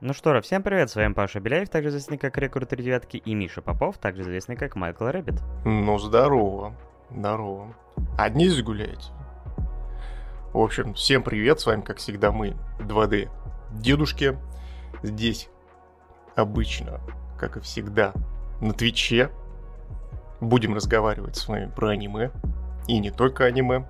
Ну что, всем привет, с вами Паша Беляев, также известный как Рекорд 3 девятки, и Миша Попов, также известный как Майкл Рэббит. Ну, здорово, здорово. Одни здесь гуляете? В общем, всем привет, с вами, как всегда, мы, 2D дедушки. Здесь обычно, как и всегда, на Твиче. Будем разговаривать с вами про аниме, и не только аниме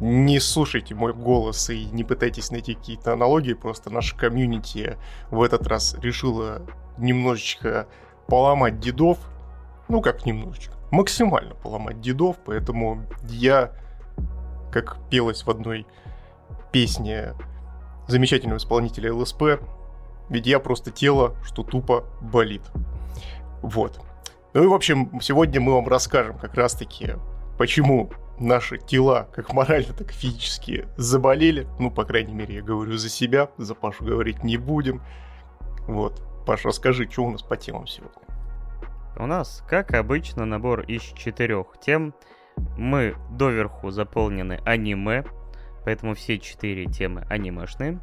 не слушайте мой голос и не пытайтесь найти какие-то аналогии, просто наша комьюнити в этот раз решила немножечко поломать дедов, ну как немножечко, максимально поломать дедов, поэтому я, как пелось в одной песне замечательного исполнителя ЛСП, ведь я просто тело, что тупо болит. Вот. Ну и, в общем, сегодня мы вам расскажем как раз-таки, почему наши тела, как морально, так и физически, заболели. Ну, по крайней мере, я говорю за себя, за Пашу говорить не будем. Вот. Паша, расскажи, что у нас по темам сегодня? У нас, как обычно, набор из четырех тем. Мы доверху заполнены аниме, поэтому все четыре темы анимешные.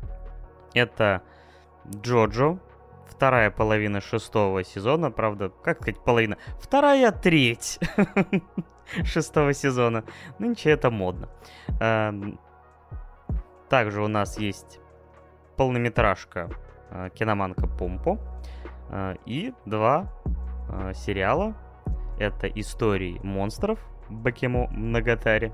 Это Джоджо, вторая половина шестого сезона, правда, как сказать половина? Вторая треть шестого сезона. Ничего, это модно. Эм, также у нас есть полнометражка э, киноманка Помпо э, и два э, сериала. Это «Истории монстров» Бакему Многотари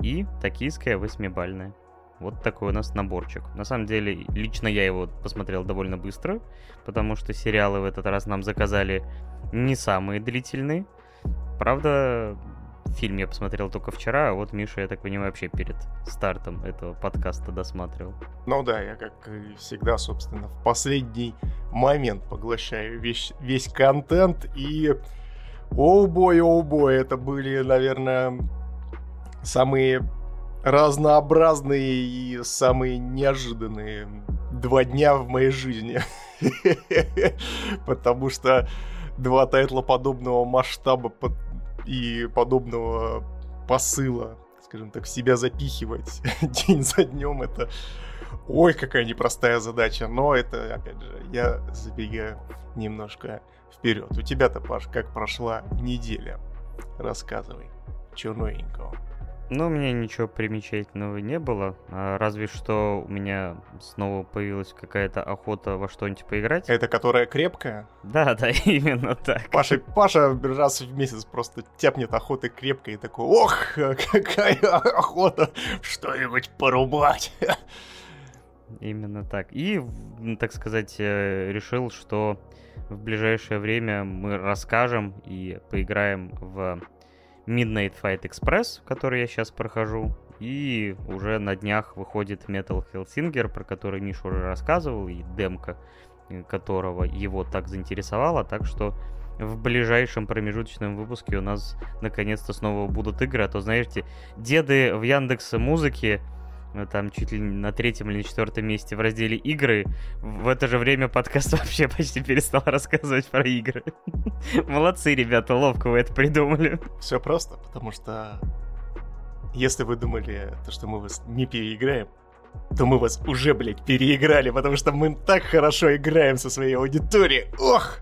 и «Токийская восьмибальная». Вот такой у нас наборчик. На самом деле, лично я его посмотрел довольно быстро, потому что сериалы в этот раз нам заказали не самые длительные. Правда, фильм я посмотрел только вчера, а вот Миша, я так понимаю, вообще перед стартом этого подкаста досматривал. Ну да, я как всегда, собственно, в последний момент поглощаю весь, весь контент и... О бой, о бой, это были, наверное, самые разнообразные и самые неожиданные два дня в моей жизни. Потому что два тайтла подобного масштаба и подобного посыла, скажем так, в себя запихивать день за днем, это ой, какая непростая задача. Но это, опять же, я забегаю немножко вперед. У тебя-то, Паш, как прошла неделя? Рассказывай, что новенького. Ну, у меня ничего примечательного не было. А разве что у меня снова появилась какая-то охота во что-нибудь поиграть. Это которая крепкая? Да, да, именно так. Паша, Паша раз в месяц просто тяпнет охоты крепкой и такой, ох, какая охота что-нибудь порубать. Именно так. И, так сказать, э, решил, что в ближайшее время мы расскажем и поиграем в Midnight Fight Express, который я сейчас прохожу. И уже на днях выходит Metal Hellsinger, про который Миша уже рассказывал, и демка э, которого его так заинтересовала. Так что в ближайшем промежуточном выпуске у нас наконец-то снова будут игры. А то, знаете, деды в Яндекс Музыке ну, там чуть ли на третьем или четвертом месте в разделе игры. В это же время подкаст вообще почти перестал рассказывать про игры. Молодцы, ребята, ловко вы это придумали. Все просто, потому что если вы думали, то, что мы вас не переиграем, то мы вас уже, блядь, переиграли, потому что мы так хорошо играем со своей аудиторией. Ох!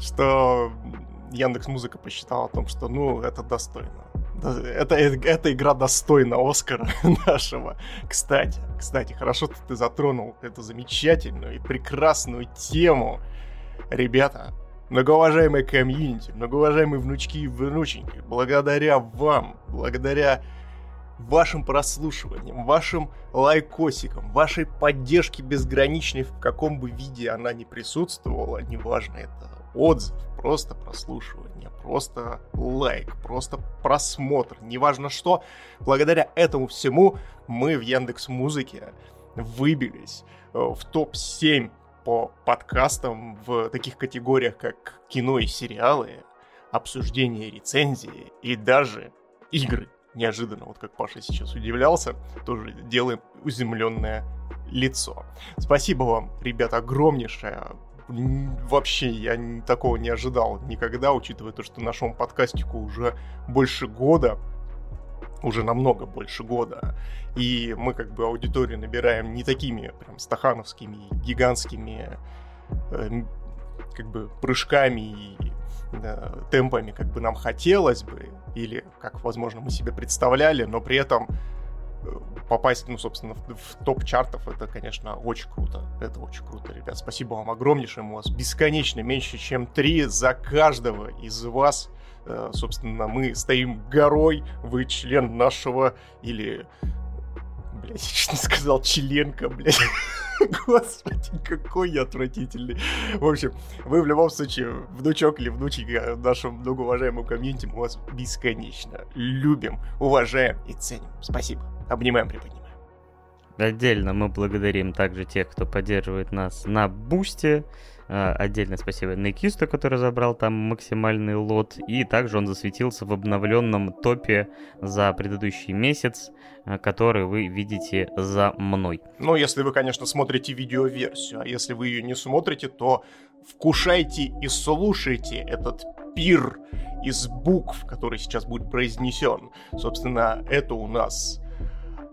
Что Яндекс Музыка посчитала о том, что, ну, это достойно это, эта игра достойна Оскара нашего. Кстати, кстати, хорошо, что ты затронул эту замечательную и прекрасную тему. Ребята, многоуважаемые комьюнити, многоуважаемые внучки и внученьки, благодаря вам, благодаря вашим прослушиваниям, вашим лайкосикам, вашей поддержке безграничной, в каком бы виде она ни присутствовала, неважно, это отзыв, просто прослушивание, просто лайк, просто просмотр, неважно что. Благодаря этому всему мы в Яндекс Музыке выбились э, в топ-7 по подкастам в таких категориях, как кино и сериалы, обсуждение рецензии и даже игры. Неожиданно, вот как Паша сейчас удивлялся, тоже делаем изумленное лицо. Спасибо вам, ребята, огромнейшее вообще я такого не ожидал никогда, учитывая то, что нашему подкастику уже больше года. уже намного больше года. И мы как бы аудиторию набираем не такими прям стахановскими, гигантскими э, как бы прыжками и э, темпами, как бы нам хотелось бы, или как, возможно, мы себе представляли, но при этом попасть, ну, собственно, в, в топ чартов, это, конечно, очень круто. Это очень круто, ребят. Спасибо вам огромнейшее. У вас бесконечно меньше, чем три за каждого из вас. Э, собственно, мы стоим горой, вы член нашего или блядь, я не сказал членка, блядь. Господи, какой я отвратительный. В общем, вы в любом случае, внучок или внученька нашему многоуважаемому комьюнити, мы вас бесконечно любим, уважаем и ценим. Спасибо. Обнимаем, приподнимаем. Отдельно мы благодарим также тех, кто поддерживает нас на Бусте. А, отдельное спасибо Некисту, который забрал там максимальный лот. И также он засветился в обновленном топе за предыдущий месяц, а, который вы видите за мной. Ну, если вы, конечно, смотрите видеоверсию. А если вы ее не смотрите, то вкушайте и слушайте этот пир из букв, который сейчас будет произнесен. Собственно, это у нас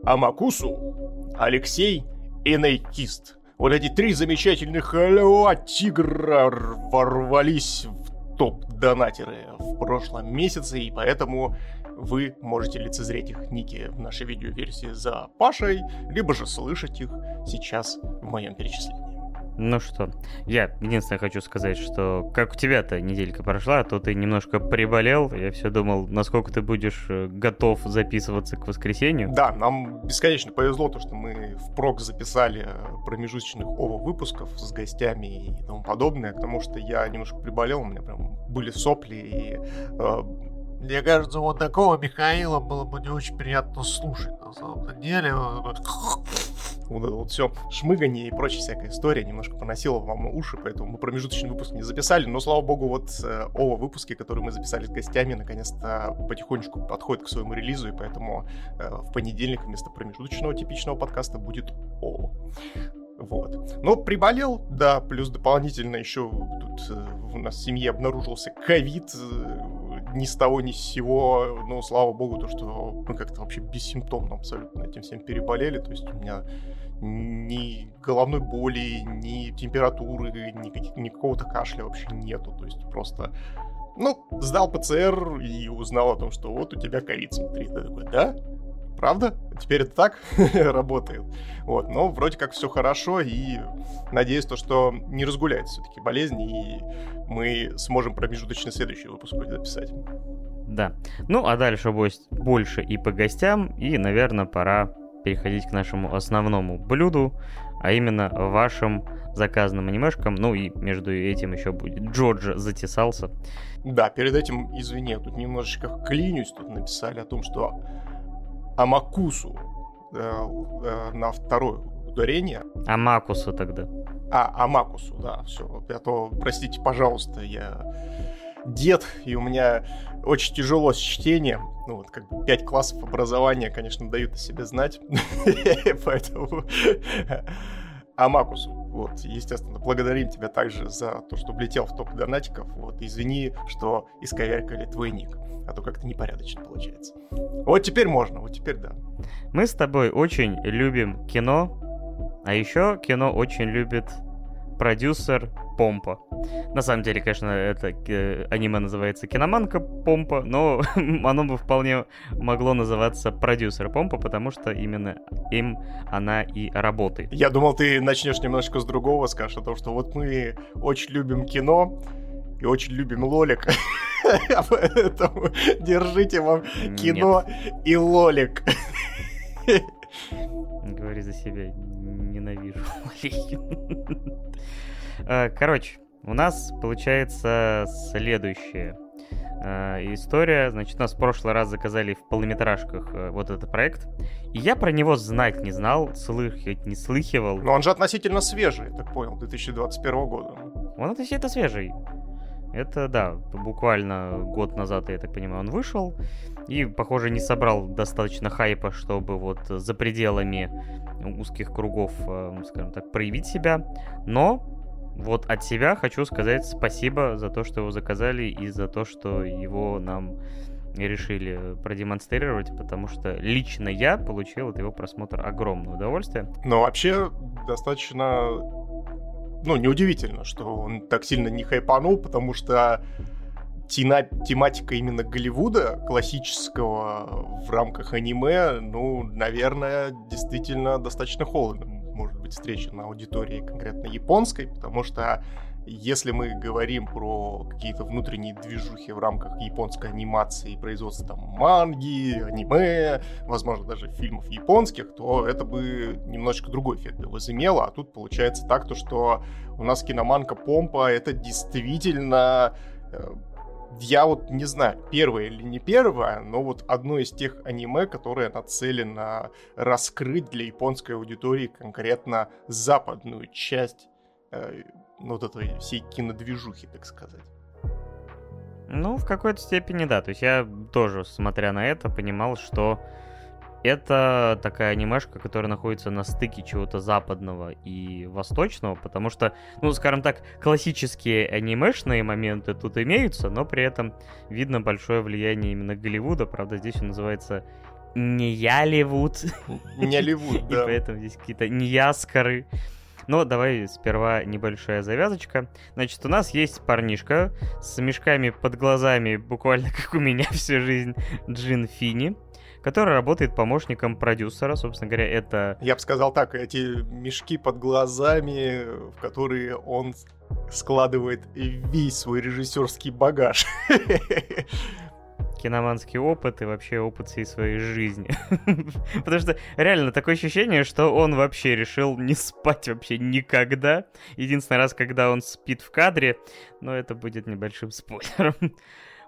Амакусу, Алексей и Нейкист. Вот эти три замечательных льва тигра ворвались в топ-донатеры в прошлом месяце, и поэтому вы можете лицезреть их ники в нашей видеоверсии за Пашей, либо же слышать их сейчас в моем перечислении. Ну что, я единственное хочу сказать, что как у тебя-то неделька прошла, то ты немножко приболел. Я все думал, насколько ты будешь э, готов записываться к воскресенью. Да, нам бесконечно повезло, то, что мы впрок записали э, промежуточных ОВА выпусков с гостями и тому подобное, потому что я немножко приболел, у меня прям были сопли и э, мне кажется, вот такого Михаила было бы не очень приятно слушать, на самом деле вот это вот все шмыгание и прочая всякая история немножко поносила вам уши, поэтому мы промежуточный выпуск не записали, но, слава богу, вот э, оба выпуски, которые мы записали с гостями, наконец-то потихонечку подходят к своему релизу, и поэтому э, в понедельник вместо промежуточного типичного подкаста будет О. Вот. Но приболел, да, плюс дополнительно еще тут э, у нас в семье обнаружился ковид, э, ни с того ни с сего, но слава богу, то, что мы как-то вообще бессимптомно абсолютно этим всем переболели, то есть у меня ни головной боли, ни температуры, ни, ни какого-то кашля вообще нету. То есть просто, ну, сдал ПЦР и узнал о том, что вот у тебя ковид, смотри. Ты такой, да? Правда? Теперь это так работает. Вот, но вроде как все хорошо, и надеюсь, то, что не разгуляется все-таки болезнь, и мы сможем промежуточный следующий выпуск записать. Да. Ну, а дальше будет больше и по гостям, и, наверное, пора переходить к нашему основному блюду, а именно вашим заказанным анимешкам. Ну и между этим еще будет Джорджа затесался. Да, перед этим, извини, я тут немножечко клинюсь, тут написали о том, что Амакусу э, э, на второе ударение. Амакусу тогда. А, Амакусу, да, все. А то, простите, пожалуйста, я дед, и у меня очень тяжело с чтением. Ну, вот как бы пять классов образования, конечно, дают о себе знать. Поэтому... Амакусу, вот, естественно, благодарим тебя также за то, что влетел в топ донатиков. Вот, извини, что исковеркали твой ник, а то как-то непорядочно получается. Вот теперь можно, вот теперь да. Мы с тобой очень любим кино, а еще кино очень любит продюсер Помпа. На самом деле, конечно, это э, аниме называется Киноманка Помпа, но оно бы вполне могло называться продюсер Помпа, потому что именно им она и работает. Я думал, ты начнешь немножко с другого, скажешь о том, что вот мы очень любим кино, и очень любим лолик. Поэтому держите вам кино и лолик. Говори за себя, ненавижу Э, короче, у нас получается следующая э, история. Значит, нас в прошлый раз заказали в полнометражках э, вот этот проект. И я про него знать не знал, слыхать не слыхивал. Но он же относительно свежий, так понял, 2021 года. Он относительно свежий. Это, да, буквально год назад, я так понимаю, он вышел. И, похоже, не собрал достаточно хайпа, чтобы вот за пределами узких кругов, скажем так, проявить себя. Но вот от себя хочу сказать спасибо за то, что его заказали и за то, что его нам решили продемонстрировать, потому что лично я получил от его просмотра огромное удовольствие. Но вообще достаточно, ну, неудивительно, что он так сильно не хайпанул, потому что тематика именно Голливуда классического в рамках аниме, ну, наверное, действительно достаточно холодно быть встречена аудитории конкретно японской, потому что если мы говорим про какие-то внутренние движухи в рамках японской анимации, производства там манги, аниме, возможно, даже фильмов японских, то это бы немножечко другой эффект возымело. А тут получается так, то, что у нас киноманка Помпа — это действительно э, я вот не знаю, первое или не первое, но вот одно из тех аниме, которое нацелено раскрыть для японской аудитории конкретно западную часть э, ну, вот этой всей кинодвижухи, так сказать. Ну, в какой-то степени да. То есть я тоже, смотря на это, понимал, что это такая анимешка, которая находится на стыке чего-то западного и восточного, потому что, ну, скажем так, классические анимешные моменты тут имеются, но при этом видно большое влияние именно Голливуда. Правда, здесь он называется не Яливуд. Не Ливуд, да. И поэтому здесь какие-то неяскары. Но давай сперва небольшая завязочка. Значит, у нас есть парнишка с мешками под глазами, буквально как у меня всю жизнь, Джин Фини который работает помощником продюсера. Собственно говоря, это... Я бы сказал так, эти мешки под глазами, в которые он складывает весь свой режиссерский багаж. киноманский опыт и вообще опыт всей своей жизни. Потому что реально такое ощущение, что он вообще решил не спать вообще никогда. Единственный раз, когда он спит в кадре, но это будет небольшим спойлером.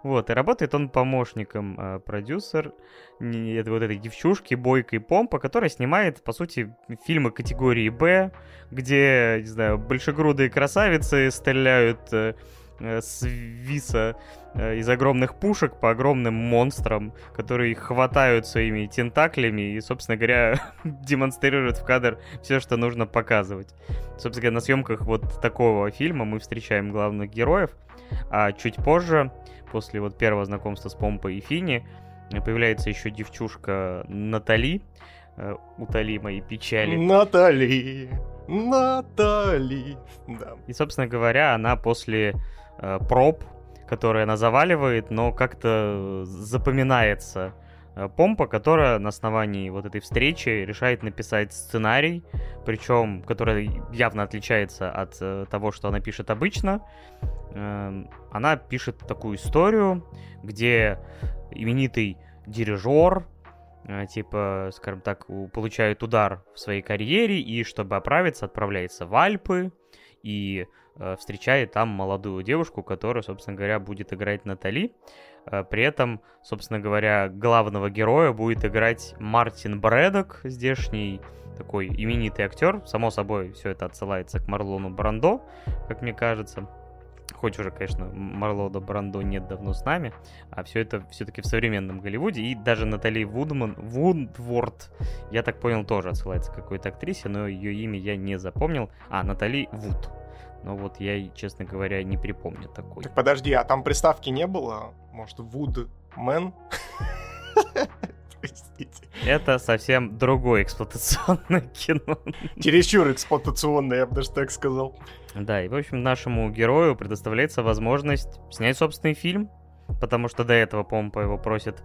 Вот, и работает он помощником э, продюсер не, вот этой девчушки Бойкой Помпа, которая снимает, по сути, фильмы категории Б, где, не знаю, большегрудые красавицы стреляют э, э, с виса э, из огромных пушек по огромным монстрам, которые хватают своими тентаклями и, собственно говоря, демонстрируют в кадр все, что нужно показывать. Собственно говоря, на съемках вот такого фильма мы встречаем главных героев, а чуть позже после вот первого знакомства с Помпой и Фини появляется еще девчушка Натали, э, утоли мои печали. Натали, Натали, да. И, собственно говоря, она после э, проб, которые она заваливает, но как-то запоминается э, Помпа, которая на основании вот этой встречи решает написать сценарий, причем который явно отличается от э, того, что она пишет обычно. Эм, она пишет такую историю, где именитый дирижер, э, типа, скажем так, получает удар в своей карьере и, чтобы оправиться, отправляется в Альпы и э, встречает там молодую девушку, которая, собственно говоря, будет играть Натали. Э, при этом, собственно говоря, главного героя будет играть Мартин Брэдок, здешний такой именитый актер. Само собой, все это отсылается к Марлону Брандо, как мне кажется. Хоть уже, конечно, Марлода Брандо нет давно с нами, а все это все-таки в современном Голливуде. И даже Натали Вудман, Вудворд, я так понял, тоже отсылается к какой-то актрисе, но ее имя я не запомнил. А, Натали Вуд. Но вот я, честно говоря, не припомню такой. Так подожди, а там приставки не было? Может, Вудмен? Простите. Это совсем другое эксплуатационное кино. Чересчур эксплуатационное, я бы даже так сказал. Да, и, в общем, нашему герою предоставляется возможность снять собственный фильм, потому что до этого, по-моему, его просят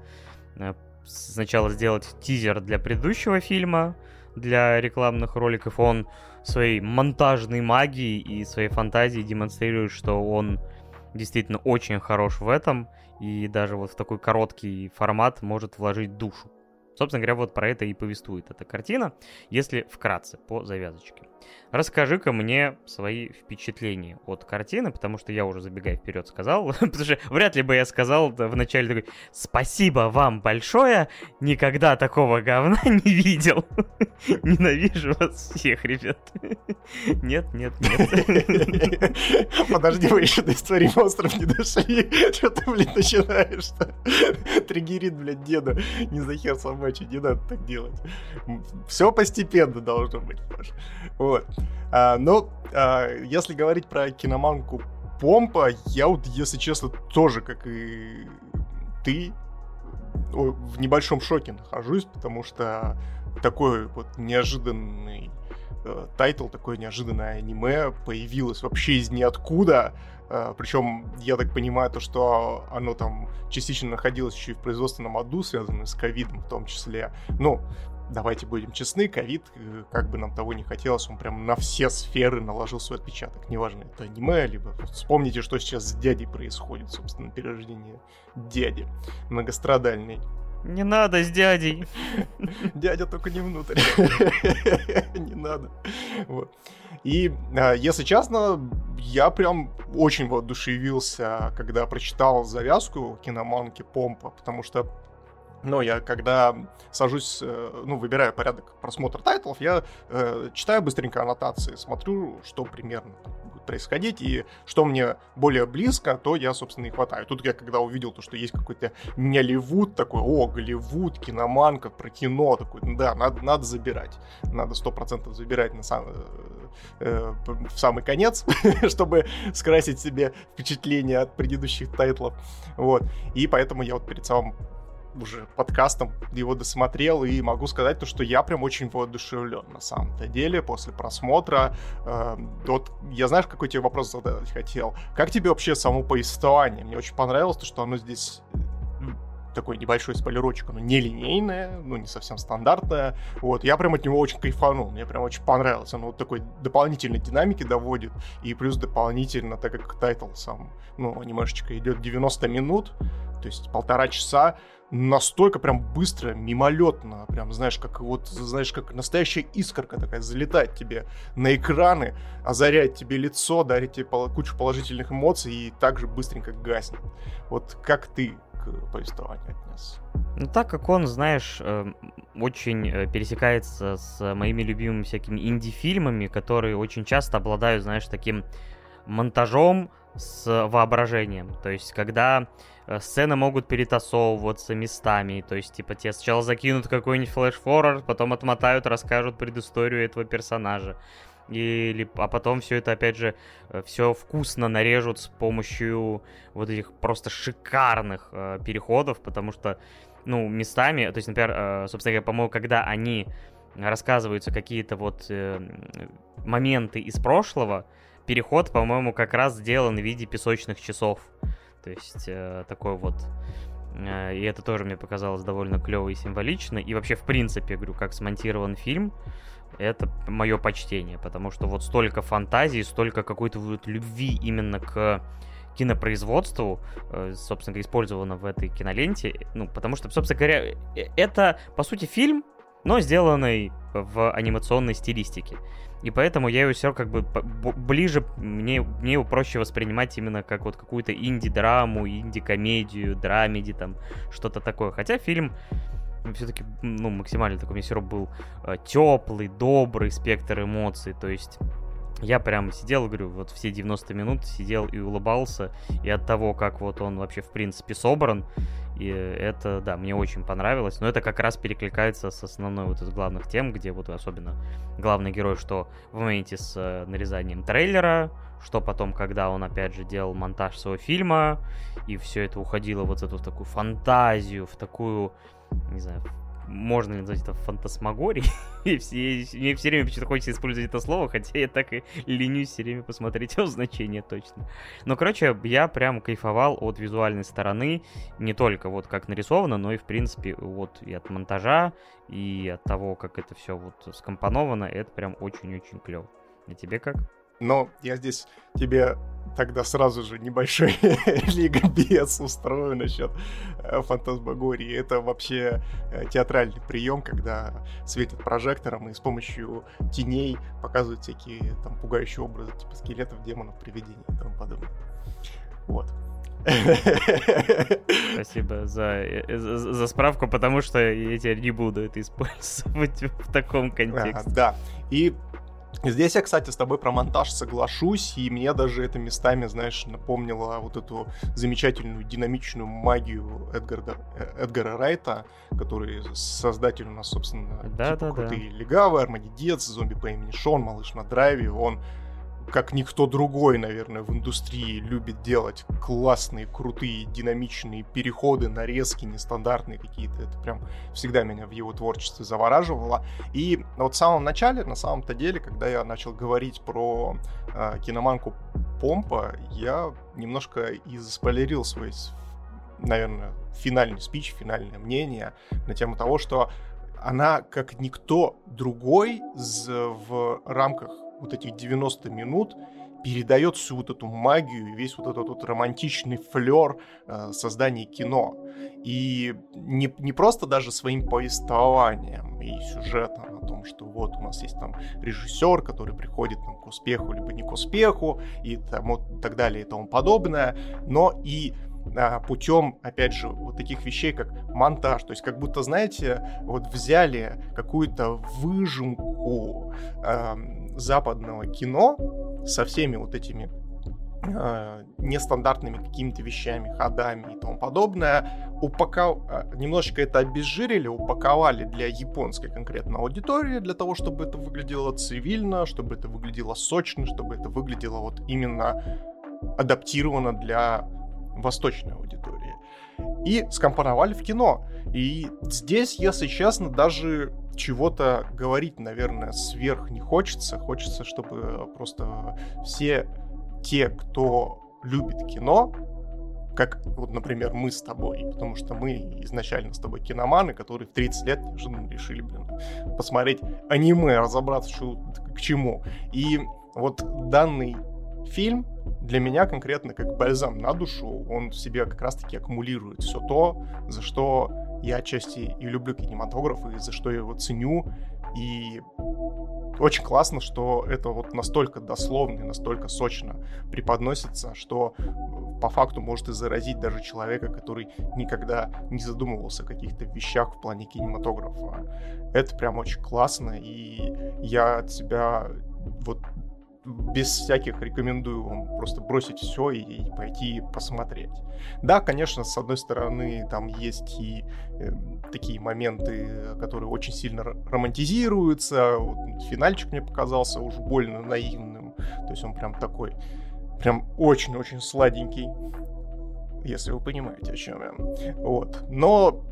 э, сначала сделать тизер для предыдущего фильма, для рекламных роликов. Он своей монтажной магией и своей фантазией демонстрирует, что он действительно очень хорош в этом, и даже вот в такой короткий формат может вложить душу. Собственно говоря, вот про это и повествует эта картина, если вкратце, по завязочке. Расскажи-ка мне свои впечатления от картины, потому что я уже забегая вперед сказал, потому что вряд ли бы я сказал в начале такой «Спасибо вам большое, никогда такого говна не видел». Ненавижу вас всех, ребят. Нет, нет, нет. Подожди, вы еще до истории монстров не дошли. Что ты, блин, начинаешь? Триггерит, блядь, деда. Не за хер собачий, не надо так делать. Все постепенно должно быть, Паша. Вот. А, но а, если говорить про киноманку Помпа, я вот, если честно, тоже, как и ты, в небольшом шоке нахожусь, потому что такой вот неожиданный э, тайтл, такое неожиданное аниме появилось вообще из ниоткуда. Э, причем, я так понимаю, то, что оно там частично находилось еще и в производственном аду, связанном с ковидом в том числе. Ну, давайте будем честны, ковид, э, как бы нам того не хотелось, он прям на все сферы наложил свой отпечаток. Неважно, это аниме, либо вспомните, что сейчас с дядей происходит, собственно, перерождение дяди многострадальный. Не надо с дядей. Дядя только не внутрь. Не надо. Вот. И, а, если честно, я прям очень воодушевился, когда прочитал завязку киноманки Помпа, потому что но я, когда сажусь, э, ну, выбираю порядок просмотра тайтлов, я э, читаю быстренько аннотации, смотрю, что примерно происходить, и что мне более близко, то я, собственно, и хватаю. Тут я, когда увидел то, что есть какой-то не Голливуд такой, о, Голливуд, киноманка, про кино, такой, да, надо, надо забирать. Надо сто процентов забирать на сам, э, в самый конец, чтобы скрасить себе впечатление от предыдущих тайтлов. Вот. И поэтому я вот перед самым уже подкастом его досмотрел, и могу сказать то, что я прям очень воодушевлен на самом-то деле после просмотра. Э, вот я знаешь, какой тебе вопрос задать хотел? Как тебе вообще само повествование? Мне очень понравилось то, что оно здесь такой небольшой спойлерочек, оно не линейное, ну, не совсем стандартное. Вот, я прям от него очень кайфанул, мне прям очень понравилось. Оно вот такой дополнительной динамики доводит, и плюс дополнительно, так как тайтл сам, ну, немножечко идет 90 минут, то есть полтора часа, настолько прям быстро, мимолетно, прям, знаешь, как вот, знаешь, как настоящая искорка такая залетает тебе на экраны, озаряет тебе лицо, дарит тебе кучу положительных эмоций и также быстренько гаснет. Вот как ты повествованию отнес? Ну, так как он, знаешь, эм, очень э, пересекается с моими любимыми всякими инди-фильмами, которые очень часто обладают, знаешь, таким монтажом с воображением. То есть, когда Э, сцены могут перетасовываться местами, то есть, типа, тебе сначала закинут какой-нибудь флеш-форвард, потом отмотают, расскажут предысторию этого персонажа. Или, а потом все это, опять же, э, все вкусно нарежут с помощью вот этих просто шикарных э, переходов, потому что, ну, местами, то есть, например, э, собственно говоря, по-моему, когда они рассказываются какие-то вот э, моменты из прошлого, переход, по-моему, как раз сделан в виде песочных часов. То есть э, такой вот... Э, и это тоже мне показалось довольно клево и символично. И вообще, в принципе, говорю, как смонтирован фильм, это мое почтение, потому что вот столько фантазии, столько какой-то вот любви именно к кинопроизводству, э, собственно использовано в этой киноленте. Ну, потому что, собственно говоря, э, это, по сути, фильм, но сделанный в анимационной стилистике. И поэтому я его все как бы ближе, мне, мне его проще воспринимать именно как вот какую-то инди-драму, инди-комедию, драмеди, там, что-то такое. Хотя фильм все-таки, ну, максимально такой, мне все равно был э, теплый, добрый спектр эмоций, то есть я прям сидел, говорю, вот все 90 минут сидел и улыбался, и от того, как вот он вообще, в принципе, собран, и это, да, мне очень понравилось, но это как раз перекликается с основной вот из главных тем, где вот особенно главный герой, что в моменте с э, нарезанием трейлера, что потом, когда он опять же делал монтаж своего фильма, и все это уходило вот в эту в такую фантазию, в такую, не знаю, можно ли назвать это фантасмагорией. и все, мне все время почему-то хочется использовать это слово, хотя я так и ленюсь все время посмотреть его значение точно. Но, короче, я прям кайфовал от визуальной стороны, не только вот как нарисовано, но и, в принципе, вот и от монтажа, и от того, как это все вот скомпоновано, это прям очень-очень клево. А тебе как? Но я здесь тебе тогда сразу же небольшой ликбез устрою насчет э, фантазмагории. Это вообще э, театральный прием, когда светят прожектором и с помощью теней показывают всякие там пугающие образы, типа скелетов, демонов, привидений и тому подобное. Вот. Спасибо за, э, за, за справку, потому что я теперь не буду это использовать в таком контексте. А, да. И Здесь я, кстати, с тобой про монтаж соглашусь, и мне даже это местами, знаешь, напомнило вот эту замечательную динамичную магию Эдгара, э, Эдгара Райта, который создатель у нас, собственно, да, типа да, крутые да. легавы, Армадидец, зомби по имени Шон, Малыш на драйве, он как никто другой, наверное, в индустрии любит делать классные, крутые, динамичные переходы, нарезки, нестандартные какие-то. Это прям всегда меня в его творчестве завораживало. И вот в самом начале, на самом-то деле, когда я начал говорить про э, киноманку Помпа, я немножко и заспойлерил свой, наверное, финальный спич, финальное мнение на тему того, что она, как никто другой, в рамках вот этих 90 минут передает всю вот эту магию, весь вот этот вот романтичный флер э, создания кино. И не, не просто даже своим повествованием и сюжетом о том, что вот у нас есть там режиссер, который приходит там, к успеху, либо не к успеху, и тому, так далее и тому подобное, но и а, путем, опять же, вот таких вещей, как монтаж. То есть как будто, знаете, вот взяли какую-то выжимку э, западного кино со всеми вот этими э, нестандартными какими-то вещами, ходами и тому подобное, упаков... немножечко это обезжирили, упаковали для японской конкретно аудитории, для того, чтобы это выглядело цивильно, чтобы это выглядело сочно, чтобы это выглядело вот именно адаптировано для восточной аудитории. И скомпоновали в кино. И здесь, если честно, даже чего-то говорить, наверное, сверх не хочется. Хочется, чтобы просто все те, кто любит кино, как вот, например, мы с тобой, потому что мы изначально с тобой киноманы, которые в 30 лет неожиданно решили, блин, посмотреть аниме, разобраться, что к чему. И вот данный фильм для меня конкретно как бальзам на душу, он в себе как раз-таки аккумулирует все то, за что я отчасти и люблю кинематограф, и за что я его ценю. И очень классно, что это вот настолько дословно и настолько сочно преподносится, что по факту может и заразить даже человека, который никогда не задумывался о каких-то вещах в плане кинематографа. Это прям очень классно, и я от себя вот без всяких рекомендую вам просто бросить все и, и пойти посмотреть. Да, конечно, с одной стороны, там есть и э, такие моменты, которые очень сильно романтизируются. Вот, финальчик мне показался уж больно наивным. То есть он прям такой, прям очень-очень сладенький, если вы понимаете, о чем я. Вот. Но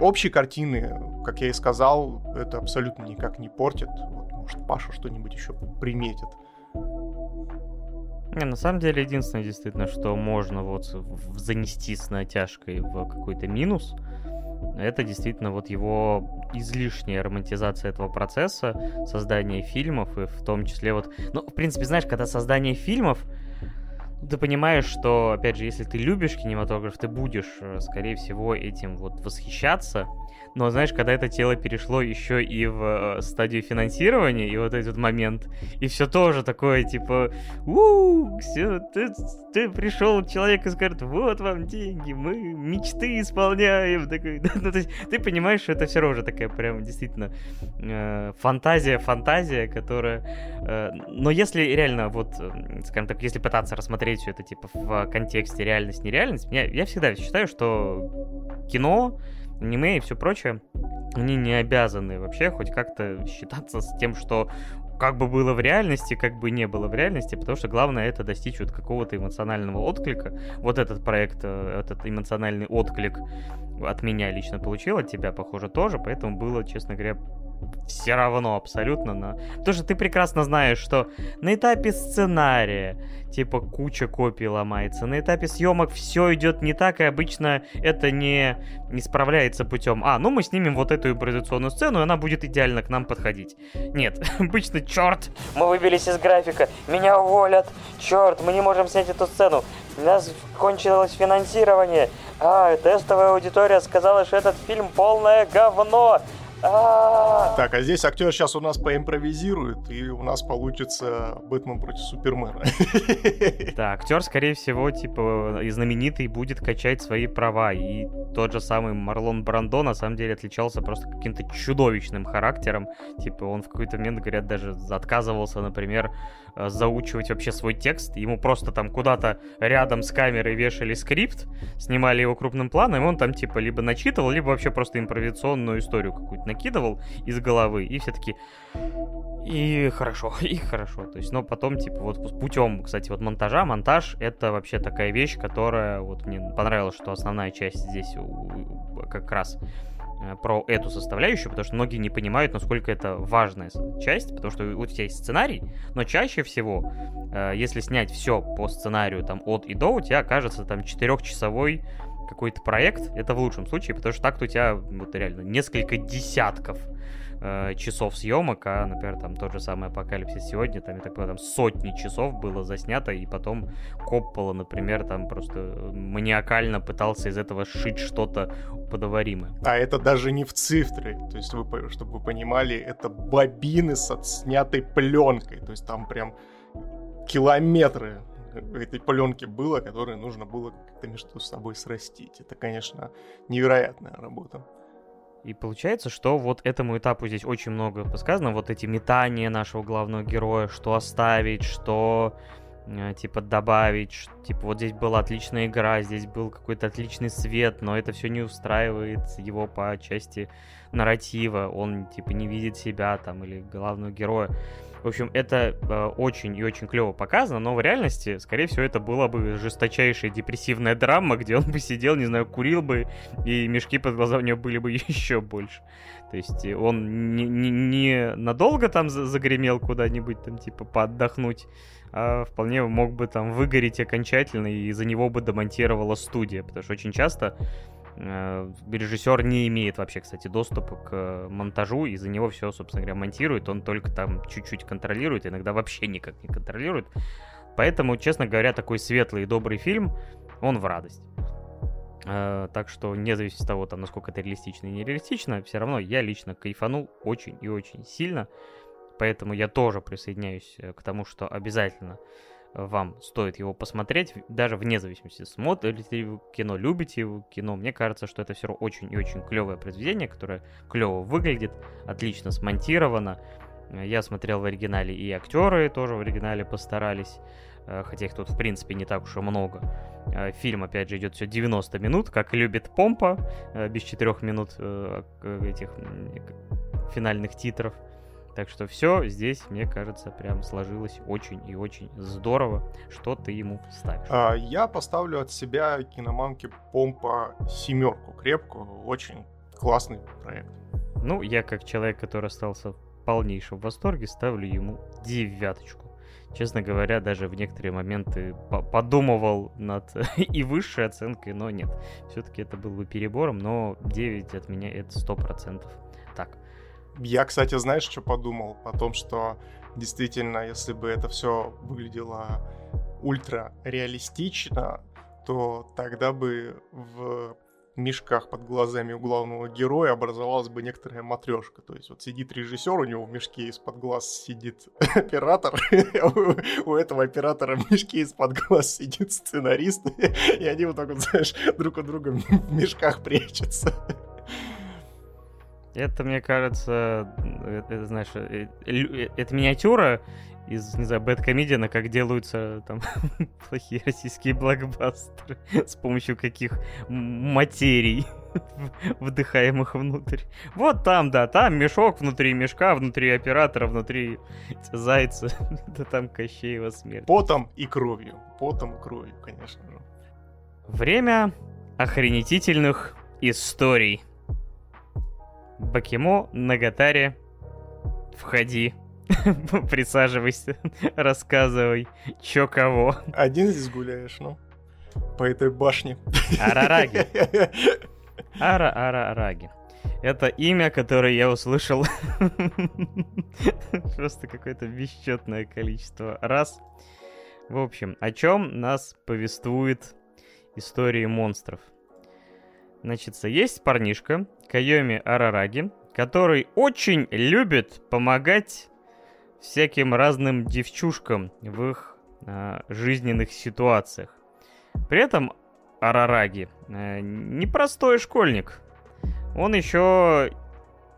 общей картины, как я и сказал, это абсолютно никак не портит. Вот, может, Паша что-нибудь еще приметит. Не, на самом деле, единственное, действительно, что можно вот занести с натяжкой в какой-то минус, это действительно вот его излишняя романтизация этого процесса, создания фильмов, и в том числе вот... Ну, в принципе, знаешь, когда создание фильмов, ты понимаешь, что, опять же, если ты любишь кинематограф, ты будешь, э, скорее всего, этим вот восхищаться, но знаешь, когда это тело перешло еще и в э, стадию финансирования, и вот этот момент, и все тоже такое, типа, у все, ты, ты пришел человек и скажет, вот вам деньги, мы мечты исполняем, такой, ну, то есть ты понимаешь, что это все равно уже такая прям действительно э, фантазия, фантазия, которая, э, но если реально вот, э, скажем так, если пытаться рассмотреть все это типа в контексте реальность, нереальность, я, я всегда считаю, что кино аниме и все прочее, они не обязаны вообще хоть как-то считаться с тем, что как бы было в реальности, как бы не было в реальности, потому что главное это достичь вот какого-то эмоционального отклика. Вот этот проект, э, этот эмоциональный отклик от меня лично получил, от тебя, похоже, тоже, поэтому было, честно говоря, все равно абсолютно на... Потому что ты прекрасно знаешь, что на этапе сценария, типа, куча копий ломается, на этапе съемок все идет не так, и обычно это не, не справляется путем, а, ну мы снимем вот эту импровизационную сцену, и она будет идеально к нам подходить. Нет, обычно, черт, мы выбились из графика, меня уволят, черт, мы не можем снять эту сцену, у нас кончилось финансирование, а, тестовая аудитория сказала, что этот фильм полное говно. Так, а здесь актер сейчас у нас поимпровизирует, и у нас получится Бэтмен против Супермена. Да, актер, скорее всего, типа, и знаменитый будет качать свои права. И тот же самый Марлон Брандо, на самом деле, отличался просто каким-то чудовищным характером. Типа, он в какой-то момент, говорят, даже отказывался, например, заучивать вообще свой текст. Ему просто там куда-то рядом с камерой вешали скрипт, снимали его крупным планом, и он там типа либо начитывал, либо вообще просто импровизационную историю какую-то накидывал из головы, и все таки и хорошо, и хорошо. То есть, но потом, типа, вот путем, кстати, вот монтажа, монтаж — это вообще такая вещь, которая, вот мне понравилось, что основная часть здесь как раз Э, про эту составляющую, потому что многие не понимают, насколько это важная часть, потому что у тебя есть сценарий, но чаще всего, э, если снять все по сценарию там от и до, у тебя окажется там четырехчасовой какой-то проект, это в лучшем случае, потому что так-то у тебя вот реально несколько десятков э, часов съемок, а, например, там тот же самый Апокалипсис сегодня, там, я так понимаю, там сотни часов было заснято, и потом Коппола, например, там просто маниакально пытался из этого сшить что-то подаваримое. А это даже не в цифре, то есть, вы, чтобы вы понимали, это бобины с отснятой пленкой, то есть там прям километры этой пленки было, которые нужно было как-то между собой срастить. Это, конечно, невероятная работа. И получается, что вот этому этапу здесь очень много подсказано. Вот эти метания нашего главного героя, что оставить, что э, типа добавить, типа вот здесь была отличная игра, здесь был какой-то отличный свет, но это все не устраивает его по части нарратива, он типа не видит себя там или главного героя. В общем, это э, очень и очень клево показано, но в реальности, скорее всего, это была бы жесточайшая депрессивная драма, где он бы сидел, не знаю, курил бы, и мешки под глазами у него были бы еще больше. То есть он не, не, не надолго там загремел куда-нибудь, там, типа, поотдохнуть, а вполне мог бы там выгореть окончательно, и за него бы домонтировала студия, потому что очень часто Э, режиссер не имеет вообще, кстати, доступа к монтажу, и за него все, собственно говоря, монтирует. Он только там чуть-чуть контролирует, иногда вообще никак не контролирует. Поэтому, честно говоря, такой светлый и добрый фильм, он в радость. Э, так что, независимо от того, там, насколько это реалистично и нереалистично, все равно я лично кайфанул очень и очень сильно. Поэтому я тоже присоединяюсь э, к тому, что обязательно вам стоит его посмотреть, даже вне зависимости, смотрите ли вы кино, любите вы кино. Мне кажется, что это все очень и очень клевое произведение, которое клево выглядит, отлично смонтировано. Я смотрел в оригинале, и актеры тоже в оригинале постарались, э, хотя их тут, в принципе, не так уж и много. Э, фильм, опять же, идет все 90 минут, как любит Помпа, э, без 4 минут этих финальных титров. Так что все здесь, мне кажется, прям сложилось очень и очень здорово, что ты ему ставишь. А, я поставлю от себя киноманки Помпа семерку крепкую. Очень классный проект. Ну, я как человек, который остался в полнейшем восторге, ставлю ему девяточку. Честно говоря, даже в некоторые моменты подумывал над и высшей оценкой, но нет. Все-таки это был бы перебором, но 9 от меня это 100%. Я, кстати, знаешь, что подумал? О том, что действительно, если бы это все выглядело ультра реалистично, то тогда бы в мешках под глазами у главного героя образовалась бы некоторая матрешка. То есть вот сидит режиссер, у него в мешке из-под глаз сидит оператор, у этого оператора в мешке из-под глаз сидит сценарист, и они вот так вот, знаешь, друг от друга в мешках прячутся. Это, мне кажется, это, знаешь, э, э, это миниатюра из, не знаю, бэткомедиана, как делаются там плохие российские блокбастеры, с помощью каких материй вдыхаемых внутрь. Вот там, да, там мешок внутри мешка, внутри оператора, внутри зайца, да там Кощеева смерть. Потом и кровью, потом и кровью, конечно же. Время охренетительных историй. Бакимо на гатаре. Входи. Присаживайся, рассказывай, чё кого. Один здесь гуляешь, ну, по этой башне. Арараги. Ара-ара-араги. Это имя, которое я услышал просто какое-то бесчетное количество раз. В общем, о чем нас повествует истории монстров? Значит, есть парнишка, Кайоми Арараги, который очень любит помогать всяким разным девчушкам в их э, жизненных ситуациях. При этом Арараги э, непростой школьник. Он еще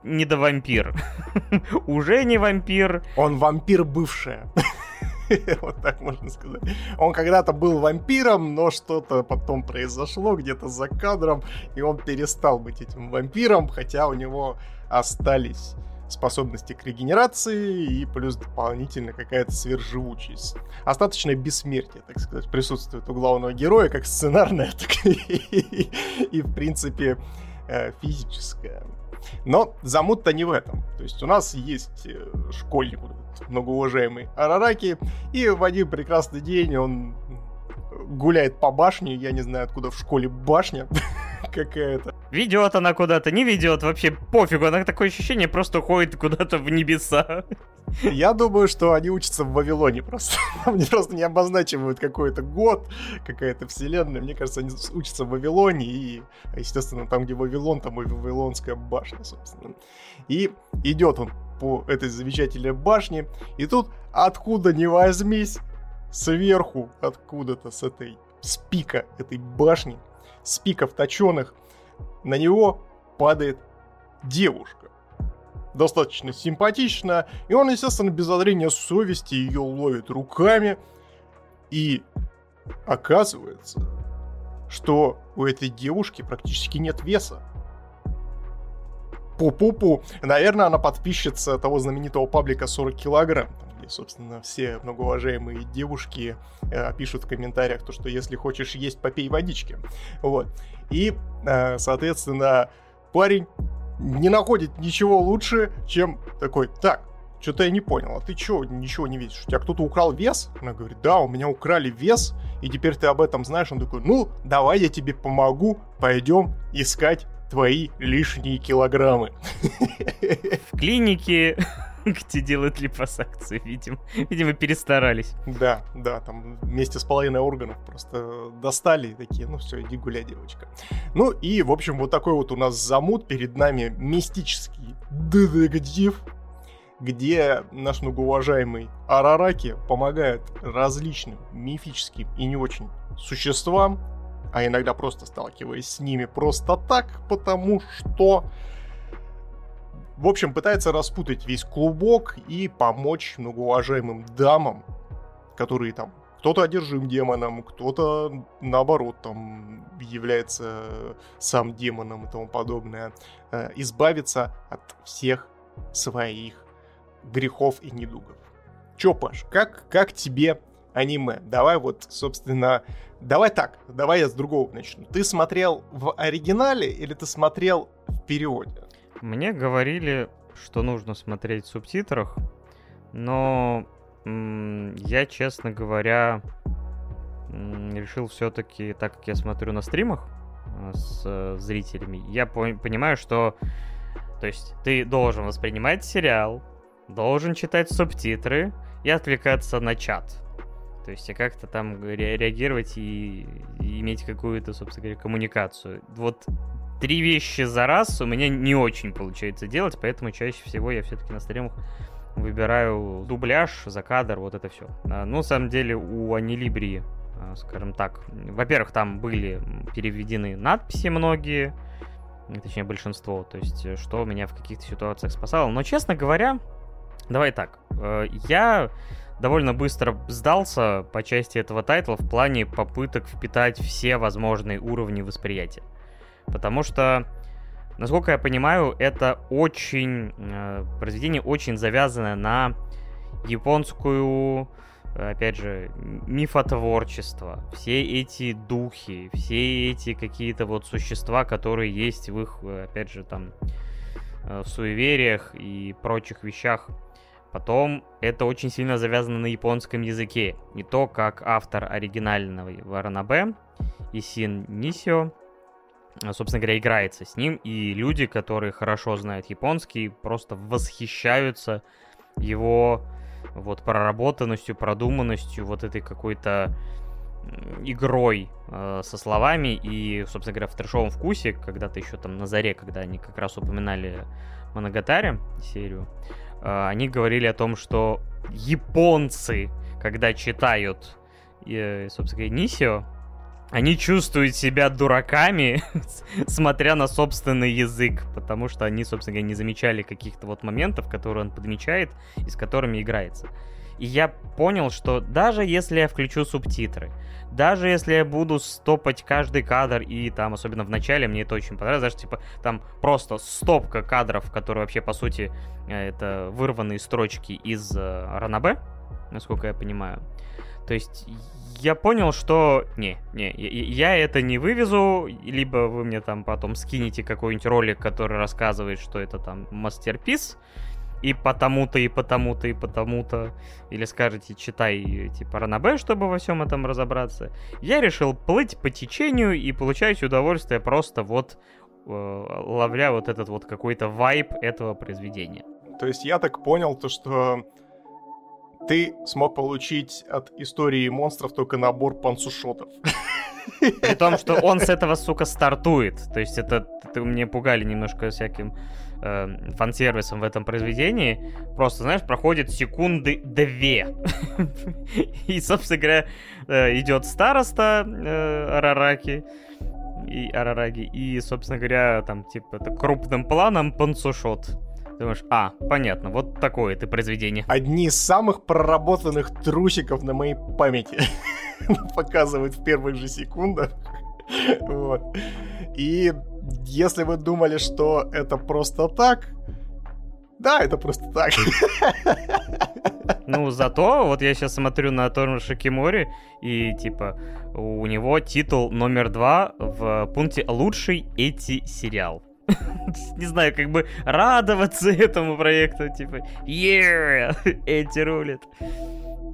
не до вампир. Уже не вампир. Он вампир бывшая. вот так можно сказать. Он когда-то был вампиром, но что-то потом произошло где-то за кадром, и он перестал быть этим вампиром, хотя у него остались способности к регенерации и плюс дополнительно какая-то сверхживучесть. Остаточное бессмертие, так сказать, присутствует у главного героя, как сценарное, так и, и в принципе, э, физическое. Но замут-то не в этом. То есть у нас есть э, школьник, многоуважаемый Арараки, и в один прекрасный день он гуляет по башне, я не знаю, откуда в школе башня какая-то. Ведет она куда-то, не ведет, вообще пофигу, она такое ощущение просто уходит куда-то в небеса. Я думаю, что они учатся в Вавилоне просто. Они просто не обозначивают какой-то год, какая-то вселенная. Мне кажется, они учатся в Вавилоне, и, естественно, там, где Вавилон, там и Вавилонская башня, собственно. И идет он по этой замечательной башне, и тут, откуда ни возьмись, сверху, откуда-то с этой, с пика этой башни, с пиков точеных, на него падает девушка. Достаточно симпатичная, и он, естественно, без зрения совести ее ловит руками. И оказывается, что у этой девушки практически нет веса. Пу-пу-пу. Наверное, она подписчица того знаменитого паблика 40 килограмм и, собственно, все многоуважаемые девушки э, пишут в комментариях то, что если хочешь есть, попей водички. Вот. И, э, соответственно, парень не находит ничего лучше, чем такой, так, что-то я не понял, а ты чё, ничего не видишь? У тебя кто-то украл вес? Она говорит, да, у меня украли вес, и теперь ты об этом знаешь. Он такой, ну, давай я тебе помогу, пойдем искать твои лишние килограммы. В клинике где делают липосакцию, видимо. Видимо, перестарались. Да, да, там вместе с половиной органов просто достали и такие, ну все, иди гуляй, девочка. Ну и, в общем, вот такой вот у нас замут. Перед нами мистический детектив, где наш многоуважаемый Арараки помогает различным мифическим и не очень существам, а иногда просто сталкиваясь с ними просто так, потому что в общем, пытается распутать весь клубок и помочь многоуважаемым дамам, которые там кто-то одержим демоном, кто-то наоборот там является сам демоном и тому подобное, э, избавиться от всех своих грехов и недугов. Чё, Паш, как, как тебе аниме? Давай вот, собственно, давай так, давай я с другого начну. Ты смотрел в оригинале или ты смотрел в переводе? Мне говорили, что нужно смотреть в субтитрах, но я, честно говоря, решил все-таки, так как я смотрю на стримах э, с э, зрителями, я понимаю, что то есть ты должен воспринимать сериал, должен читать субтитры и отвлекаться на чат. То есть и как-то там ре- реагировать и, иметь какую-то, собственно говоря, коммуникацию. Вот три вещи за раз у меня не очень получается делать, поэтому чаще всего я все-таки на стримах выбираю дубляж, за кадр, вот это все. А, ну, на самом деле, у Анилибри, а, скажем так, во-первых, там были переведены надписи многие, точнее, большинство, то есть, что меня в каких-то ситуациях спасало. Но, честно говоря, давай так, э, я довольно быстро сдался по части этого тайтла в плане попыток впитать все возможные уровни восприятия. Потому что, насколько я понимаю, это очень... Э, произведение очень завязано на японскую, опять же, мифотворчество. Все эти духи, все эти какие-то вот существа, которые есть в их, опять же, там, э, суевериях и прочих вещах. Потом это очень сильно завязано на японском языке. Не то, как автор оригинального Варанабе, Исин Нисио, а, собственно говоря, играется с ним, и люди, которые хорошо знают японский, просто восхищаются его вот проработанностью, продуманностью, вот этой какой-то игрой э, со словами и, собственно говоря, в трешовом вкусе, когда-то еще там на заре, когда они как раз упоминали Моногатари серию, они говорили о том, что японцы, когда читают, э, собственно Нисио, они чувствуют себя дураками, смотря на собственный язык, потому что они, собственно говоря, не замечали каких-то вот моментов, которые он подмечает и с которыми играется. И я понял, что даже если я включу субтитры, даже если я буду стопать каждый кадр, и там, особенно в начале, мне это очень понравилось, даже, типа, там просто стопка кадров, которые вообще, по сути, э, это вырванные строчки из э, Ранабе, насколько я понимаю. То есть я понял, что не, не, я это не вывезу, либо вы мне там потом скинете какой-нибудь ролик, который рассказывает, что это там мастерпис, и потому-то, и потому-то, и потому-то. Или скажете, читай, типа, Ранабе, чтобы во всем этом разобраться. Я решил плыть по течению и получать удовольствие просто вот э, ловля вот этот вот какой-то вайб этого произведения. То есть я так понял то, что ты смог получить от истории монстров только набор пансушотов. При том, что он с этого, сука, стартует. То есть это, это мне пугали немножко всяким э, фан-сервисом в этом произведении. Просто, знаешь, проходит секунды две. И, собственно говоря, э, идет староста э, Арараки и Арараги. И, собственно говоря, там, типа, это крупным планом пансушот. Думаешь, а, понятно, вот такое ты произведение. Одни из самых проработанных трусиков на моей памяти показывают в первых же секундах. Вот. И если вы думали, что это просто так, да, это просто так. Ну, зато вот я сейчас смотрю на Торну Шикимори, и типа у него титул номер два в пункте «Лучший эти сериал». Не знаю, как бы радоваться этому проекту, типа, yeah, эти рулят.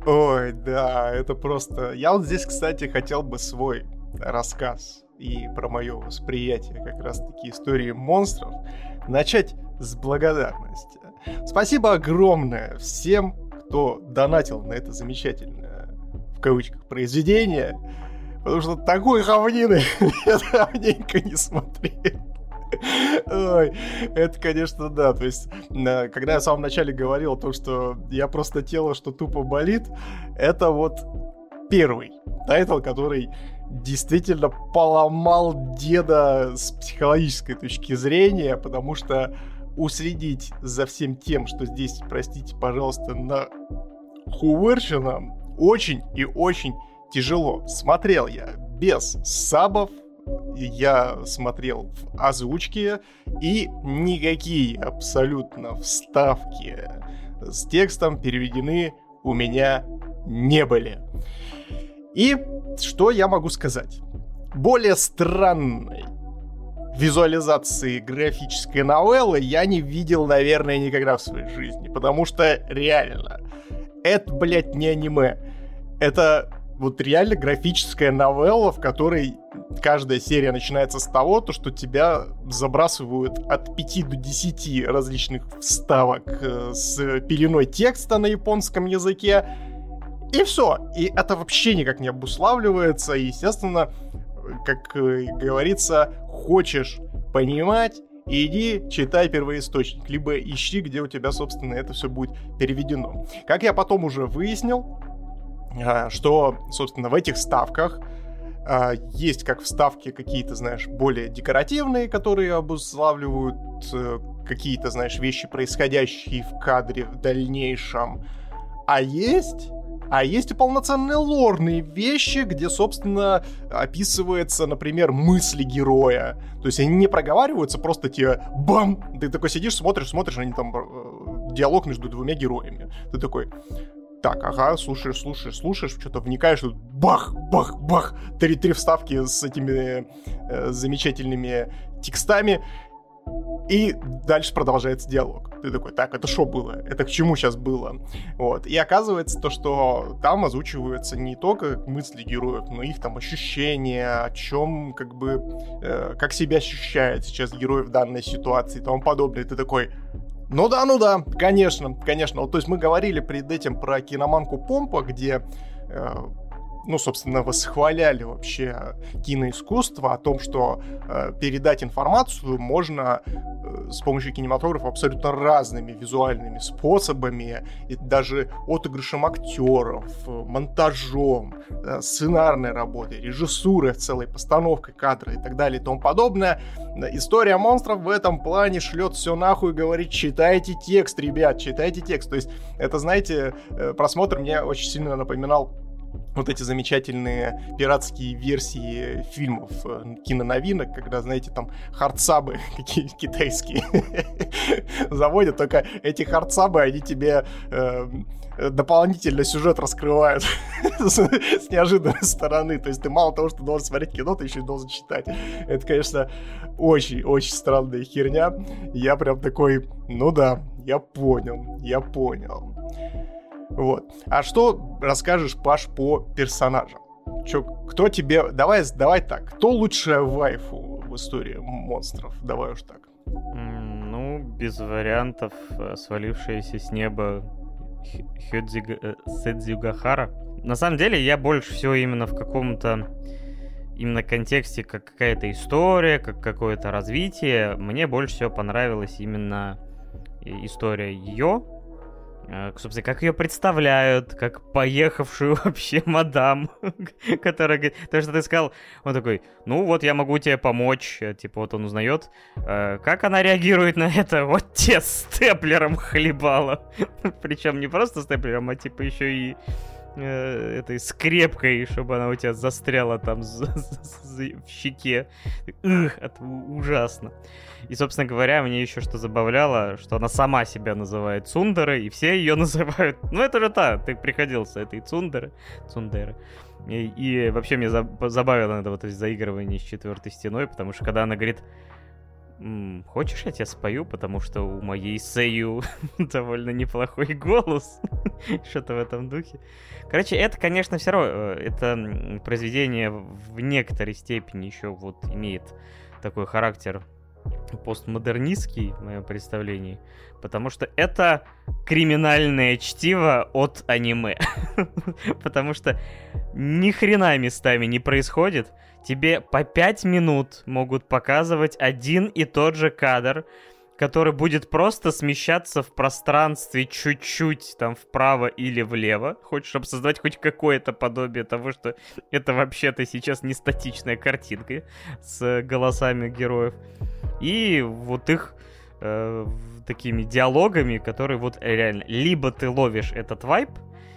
Ой, да, это просто... Я вот здесь, кстати, хотел бы свой рассказ и про мое восприятие как раз-таки истории монстров начать с благодарности. Спасибо огромное всем, кто донатил на это замечательное, в кавычках, произведение, потому что такой говнины я давненько не смотрел. Ой, это, конечно, да. То есть, когда я в самом начале говорил о том, что я просто тело, что тупо болит, это вот первый тайтл, который действительно поломал деда с психологической точки зрения, потому что уследить за всем тем, что здесь, простите, пожалуйста, нахуевершено, очень и очень тяжело. Смотрел я без сабов, я смотрел в озвучке, и никакие абсолютно вставки с текстом переведены у меня не были. И что я могу сказать? Более странной визуализации графической новеллы я не видел, наверное, никогда в своей жизни. Потому что реально, это, блядь, не аниме. Это вот реально графическая новелла, в которой каждая серия начинается с того, то, что тебя забрасывают от 5 до 10 различных вставок э, с пеленой текста на японском языке. И все. И это вообще никак не обуславливается. И, естественно, как э, говорится, хочешь понимать, иди читай первоисточник, либо ищи, где у тебя, собственно, это все будет переведено. Как я потом уже выяснил, а, что, собственно, в этих ставках а, есть как вставки какие-то, знаешь, более декоративные, которые обуславливают э, какие-то, знаешь, вещи, происходящие в кадре в дальнейшем. А есть а есть и полноценные лорные вещи, где, собственно, описывается, например, мысли героя. То есть они не проговариваются, просто тебе бам! Ты такой сидишь, смотришь, смотришь, они там э, диалог между двумя героями. Ты такой, так, ага, слушаешь, слушаешь, слушаешь, что-то вникаешь, тут бах, бах, бах, три, три вставки с этими э, замечательными текстами, и дальше продолжается диалог. Ты такой, так, это что было? Это к чему сейчас было? Вот. И оказывается то, что там озвучиваются не только мысли героев, но их там ощущения, о чем, как бы, э, как себя ощущает сейчас герой в данной ситуации и тому подобное. Ты такой, ну да, ну да, конечно, конечно. Вот, то есть мы говорили перед этим про киноманку Помпа, где э, ну, собственно, восхваляли вообще киноискусство о том, что э, передать информацию можно э, с помощью кинематографа абсолютно разными визуальными способами, и даже отыгрышем актеров, монтажом, э, сценарной работой, режиссурой, целой постановкой кадра и так далее и тому подобное. История монстров в этом плане шлет все нахуй и говорит, читайте текст, ребят, читайте текст. То есть это, знаете, э, просмотр мне очень сильно напоминал вот эти замечательные пиратские версии фильмов э, киноновинок, когда, знаете, там хардсабы какие китайские заводят, только эти хардсабы, они тебе э, дополнительно сюжет раскрывают с, с неожиданной стороны. То есть ты мало того, что должен смотреть кино, ты еще и должен читать. Это, конечно, очень-очень странная херня. Я прям такой, ну да, я понял, я понял. Вот. А что расскажешь, Паш, по персонажам? Чё, кто тебе... Давай, давай так. Кто лучшая вайфу в истории монстров? Давай уж так. Ну, без вариантов, э, свалившаяся с неба Хёдзига... Э, Сэдзюгахара. На самом деле, я больше всего именно в каком-то именно контексте, как какая-то история, как какое-то развитие, мне больше всего понравилась именно история ее, Э, собственно, как ее представляют, как поехавшую вообще мадам, которая говорит, то, что ты сказал, он такой, ну вот я могу тебе помочь, э, типа вот он узнает, э, как она реагирует на это, вот те степлером хлебала, причем не просто степлером, а типа еще и э, этой скрепкой, чтобы она у тебя застряла там в щеке. Ух, это ужасно. И, собственно говоря, мне еще что забавляло, что она сама себя называет Цундерой, и все ее называют... Ну, это же та, ты приходил с этой Цундеры. Цундеры. И, и вообще мне забавило это вот заигрывание с четвертой стеной, потому что когда она говорит хочешь, я тебе спою, потому что у моей Сею довольно неплохой голос. Что-то в этом духе. Короче, это, конечно, все равно, э, это произведение в некоторой степени еще вот имеет такой характер постмодернистский, в моем представлении, потому что это криминальное чтиво от аниме. потому что ни хрена местами не происходит, тебе по 5 минут могут показывать один и тот же кадр, который будет просто смещаться в пространстве чуть-чуть там вправо или влево. Хочешь, чтобы создать хоть какое-то подобие того, что это вообще-то сейчас не статичная картинка с голосами героев. И вот их э, такими диалогами, которые вот реально либо ты ловишь этот вайп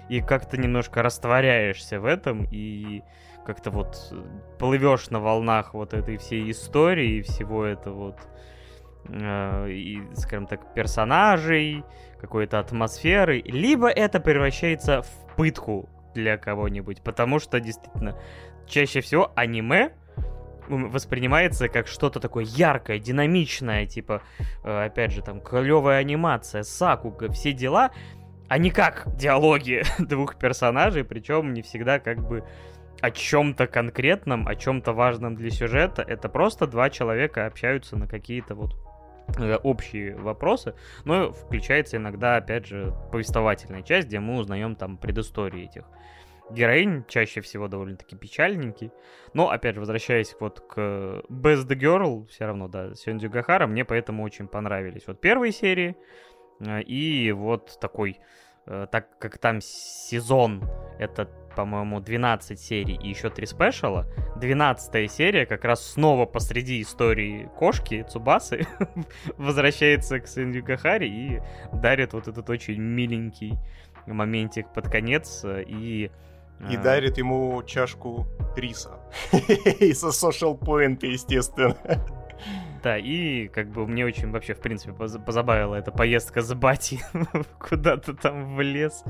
и как-то немножко растворяешься в этом и как-то вот э, плывешь на волнах вот этой всей истории и всего этого вот, э, и, скажем так, персонажей, какой-то атмосферы, либо это превращается в пытку для кого-нибудь, потому что действительно чаще всего аниме воспринимается как что-то такое яркое, динамичное, типа, э, опять же, там, клевая анимация, сакуга, все дела, а не как диалоги двух персонажей, причем не всегда как бы о чем-то конкретном, о чем-то важном для сюжета. Это просто два человека общаются на какие-то вот э, общие вопросы, но включается иногда, опять же, повествовательная часть, где мы узнаем там предыстории этих героинь, чаще всего довольно-таки печальненький. Но, опять же, возвращаясь вот к Best the Girl, все равно, да, Сёндзю Гахара, мне поэтому очень понравились вот первые серии, э, и вот такой, так как там сезон, это по-моему, 12 серий и еще 3 спешала. 12 серия как раз снова посреди истории кошки Цубасы возвращается к Сэндю Кахари и дарит вот этот очень миленький моментик под конец и... И а... дарит ему чашку риса. И со social point, естественно. Да, и как бы мне очень вообще, в принципе, позабавила эта поездка с Бати куда-то там в лес.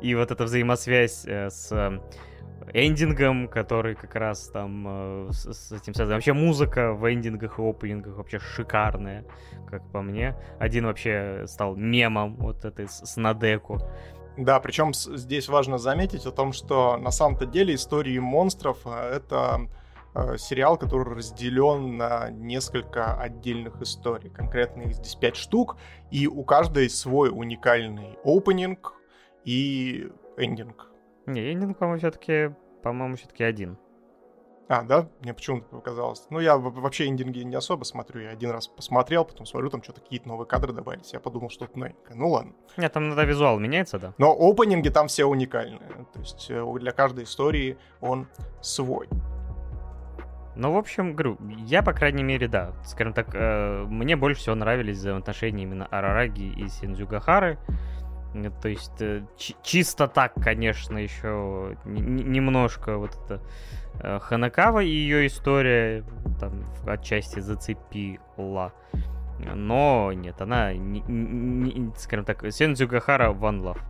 И вот эта взаимосвязь э, с э, эндингом, который как раз там э, с, с этим связан. Вообще музыка в эндингах и опенингах вообще шикарная, как по мне. Один вообще стал мемом вот этой с, с Надеку. Да, причем здесь важно заметить о том, что на самом-то деле истории монстров это Э, сериал, который разделен на несколько отдельных историй. Конкретно их здесь пять штук, и у каждой свой уникальный опенинг и эндинг. Не, эндинг, по-моему, все-таки по-моему, все-таки один. А, да? Мне почему-то показалось. Ну, я вообще индинги не особо смотрю. Я один раз посмотрел, потом смотрю, там что-то какие-то новые кадры добавились. Я подумал, что это новенькое. Ну, ладно. Нет, там иногда визуал меняется, да. Но опенинги там все уникальные. То есть э, для каждой истории он свой. Ну, в общем, говорю, я, по крайней мере, да. Скажем так, э, мне больше всего нравились взаимоотношения именно Арараги и Синдзюгахары. То есть э, чисто так, конечно, еще немножко вот это Э, Ханакава и ее история там отчасти зацепила. Но нет, она, не, не, скажем так, Сензю Гахара One Love.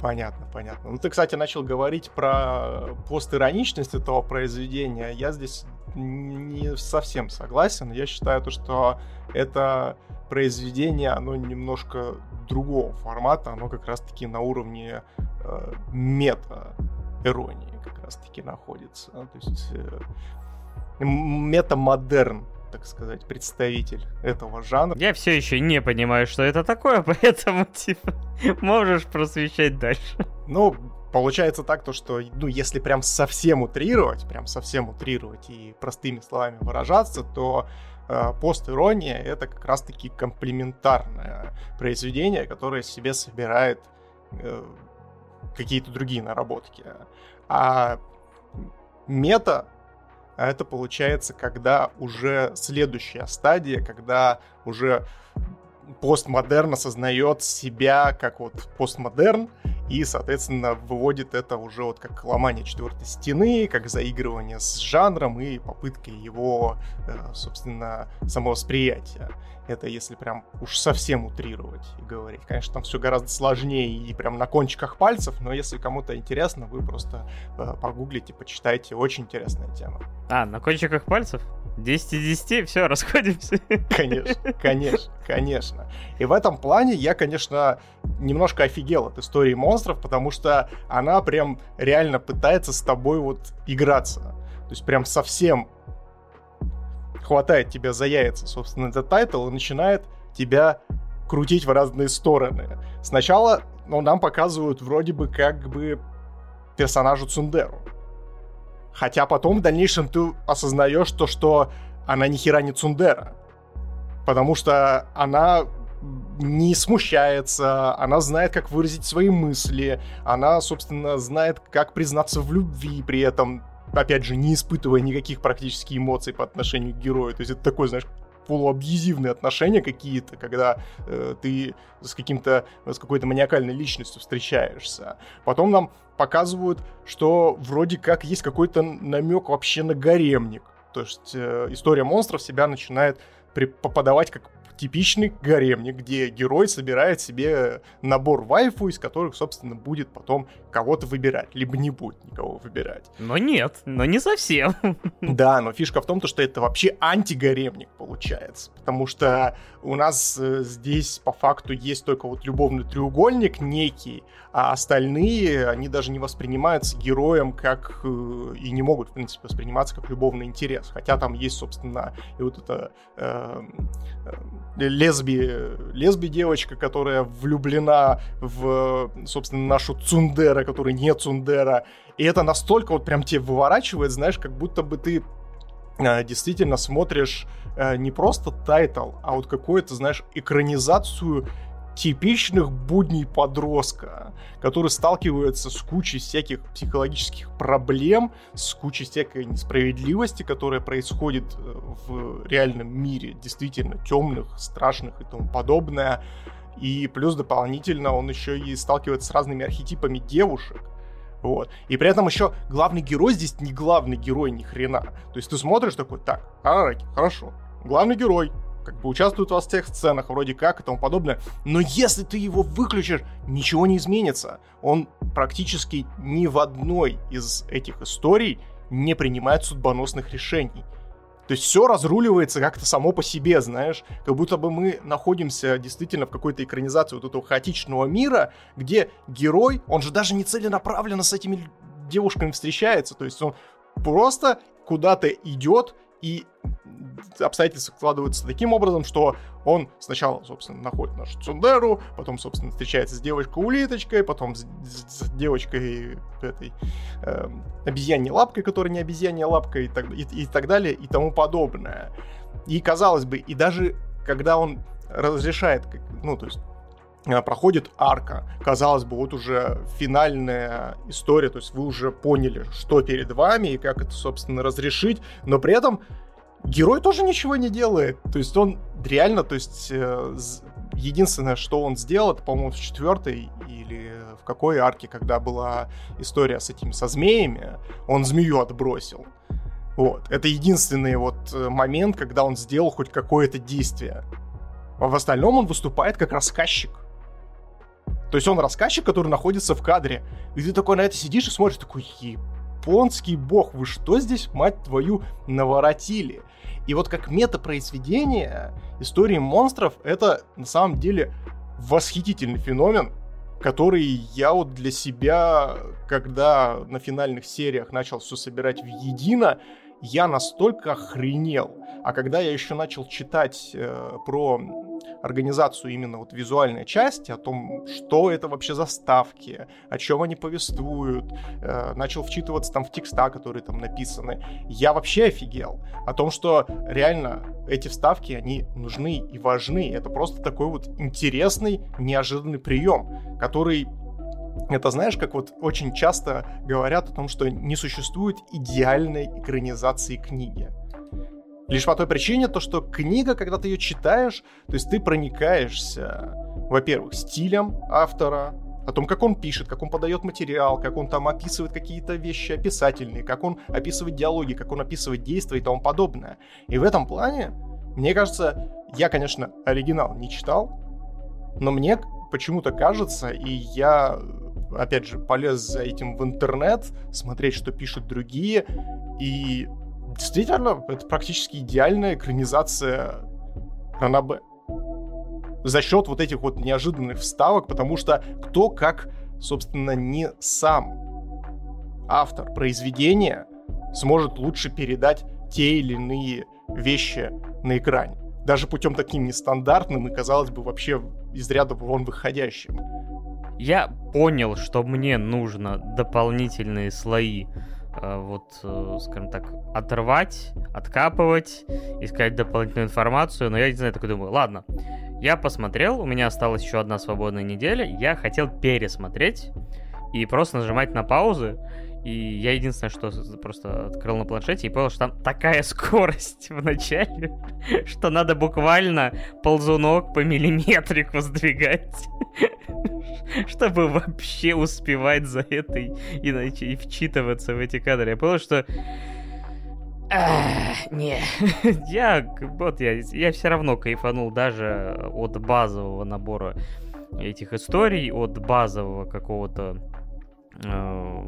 Понятно, понятно. Ну, ты, кстати, начал говорить про постироничность этого произведения. Я здесь не совсем согласен. Я считаю, то, что это произведение, оно немножко другого формата. Оно как раз-таки на уровне э, мета-иронии раз-таки находится. То есть э, метамодерн, так сказать, представитель этого жанра. Я все еще не понимаю, что это такое, поэтому, типа, можешь просвещать дальше. Ну, получается так, то, что, ну, если прям совсем утрировать, прям совсем утрировать и простыми словами выражаться, то э, пост-ирония — это как раз-таки комплементарное произведение, которое себе собирает э, какие-то другие наработки. А мета это получается, когда уже следующая стадия, когда уже постмодерн осознает себя как вот постмодерн и, соответственно, выводит это уже вот как ломание четвертой стены, как заигрывание с жанром и попытка его, э, собственно, самовосприятия. Это если прям уж совсем утрировать и говорить. Конечно, там все гораздо сложнее и прям на кончиках пальцев, но если кому-то интересно, вы просто э, погуглите, почитайте. Очень интересная тема. А, на кончиках пальцев? 10 из 10, все, расходимся. Конечно, конечно, конечно. И в этом плане я, конечно, немножко офигел от истории монстров, потому что она прям реально пытается с тобой вот играться. То есть прям совсем хватает тебя за яйца, собственно, этот тайтл и начинает тебя крутить в разные стороны. Сначала ну, нам показывают вроде бы как бы персонажа цундере. Хотя потом в дальнейшем ты осознаешь то, что она ни хера не цундере. Потому что она не смущается, она знает, как выразить свои мысли, она, собственно, знает, как признаться в любви при этом опять же, не испытывая никаких практически эмоций по отношению к герою. То есть это такой, знаешь, полуабьюзивные отношения какие-то, когда э, ты с каким-то, с какой-то маниакальной личностью встречаешься. Потом нам показывают, что вроде как есть какой-то намек вообще на гаремник. То есть э, история монстров себя начинает при, попадавать как типичный гаремник, где герой собирает себе набор вайфу, из которых, собственно, будет потом кого-то выбирать, либо не будет никого выбирать. Но нет, но не совсем. Да, но фишка в том, что это вообще антигаремник получается, потому что у нас э, здесь по факту есть только вот любовный треугольник некий, а остальные, они даже не воспринимаются героем как... Э, и не могут, в принципе, восприниматься как любовный интерес. Хотя там есть, собственно, и вот это э, э, лесби, лесби девочка, которая влюблена в, собственно, нашу Цундера, который не Цундера. И это настолько вот прям тебе выворачивает, знаешь, как будто бы ты э, действительно смотришь э, не просто тайтл, а вот какую-то, знаешь, экранизацию типичных будней подростка, который сталкивается с кучей всяких психологических проблем, с кучей всякой несправедливости, которая происходит э, в реальном мире, действительно темных, страшных и тому подобное. И плюс дополнительно он еще и сталкивается с разными архетипами девушек. Вот. И при этом еще главный герой здесь не главный герой ни хрена. То есть ты смотришь такой, так, Арараки, хорошо. Главный герой, как бы участвует во всех сценах вроде как и тому подобное. Но если ты его выключишь, ничего не изменится. Он практически ни в одной из этих историй не принимает судьбоносных решений. То есть все разруливается как-то само по себе, знаешь, как будто бы мы находимся действительно в какой-то экранизации вот этого хаотичного мира, где герой, он же даже не целенаправленно с этими девушками встречается, то есть он просто куда-то идет и обстоятельства складываются таким образом, что он сначала, собственно, находит нашу Цундеру, потом, собственно, встречается с девочкой-улиточкой, потом с, с, с девочкой этой э, обезьяньей лапкой, которая не обезьянья лапка, и так, и, и так далее, и тому подобное. И, казалось бы, и даже когда он разрешает, ну, то есть проходит арка. Казалось бы, вот уже финальная история, то есть вы уже поняли, что перед вами и как это, собственно, разрешить, но при этом герой тоже ничего не делает. То есть он реально, то есть э, единственное, что он сделал, это, по-моему, в четвертой или в какой арке, когда была история с этими, со змеями, он змею отбросил. Вот. Это единственный вот э, момент, когда он сделал хоть какое-то действие. А в остальном он выступает как рассказчик. То есть он рассказчик, который находится в кадре. И ты такой на это сидишь и смотришь, такой, японский бог, вы что здесь, мать твою, наворотили? И вот как метапроизведение истории монстров, это на самом деле восхитительный феномен, который я вот для себя, когда на финальных сериях начал все собирать в едино, я настолько охренел. А когда я еще начал читать э, про организацию именно вот визуальной части, о том, что это вообще за ставки, о чем они повествуют, э, начал вчитываться там в текста, которые там написаны, я вообще офигел. О том, что реально эти вставки, они нужны и важны. Это просто такой вот интересный, неожиданный прием, который это знаешь, как вот очень часто говорят о том, что не существует идеальной экранизации книги. Лишь по той причине, то, что книга, когда ты ее читаешь, то есть ты проникаешься, во-первых, стилем автора, о том, как он пишет, как он подает материал, как он там описывает какие-то вещи описательные, как он описывает диалоги, как он описывает действия и тому подобное. И в этом плане, мне кажется, я, конечно, оригинал не читал, но мне почему-то кажется, и я, опять же, полез за этим в интернет, смотреть, что пишут другие, и действительно, это практически идеальная экранизация Ранабе. За счет вот этих вот неожиданных вставок, потому что кто как, собственно, не сам автор произведения сможет лучше передать те или иные вещи на экране. Даже путем таким нестандартным и, казалось бы, вообще из ряда вон выходящим. Я понял, что мне нужно дополнительные слои вот, э, скажем так, оторвать, откапывать, искать дополнительную информацию, но я не знаю, такой думаю, ладно, я посмотрел, у меня осталась еще одна свободная неделя, я хотел пересмотреть и просто нажимать на паузы, и я единственное, что просто открыл на планшете и понял, что там такая скорость в начале, что надо буквально ползунок по миллиметрику сдвигать, чтобы вообще успевать за этой и, и вчитываться в эти кадры. Я понял, что не, я вот я, я все равно кайфанул даже от базового набора этих историй, от базового какого-то Э,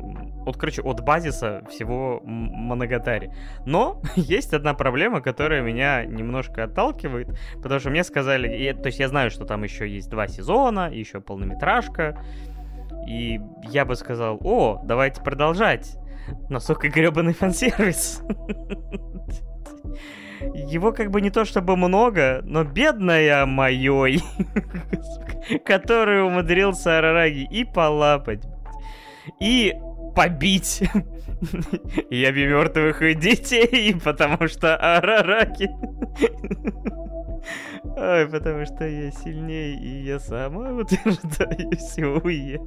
вот, короче, от базиса всего Моногатари. Но есть одна проблема, которая меня немножко отталкивает, потому что мне сказали, и, то есть я знаю, что там еще есть два сезона, еще полнометражка, и я бы сказал, о, давайте продолжать. Но, сука, гребаный фан-сервис. Его как бы не то чтобы много, но бедная моей, который умудрился Арараги и полапать, и побить яби мертвых детей, потому что Арараки. Ой, потому что я сильнее, и я сама утверждаюсь, уе.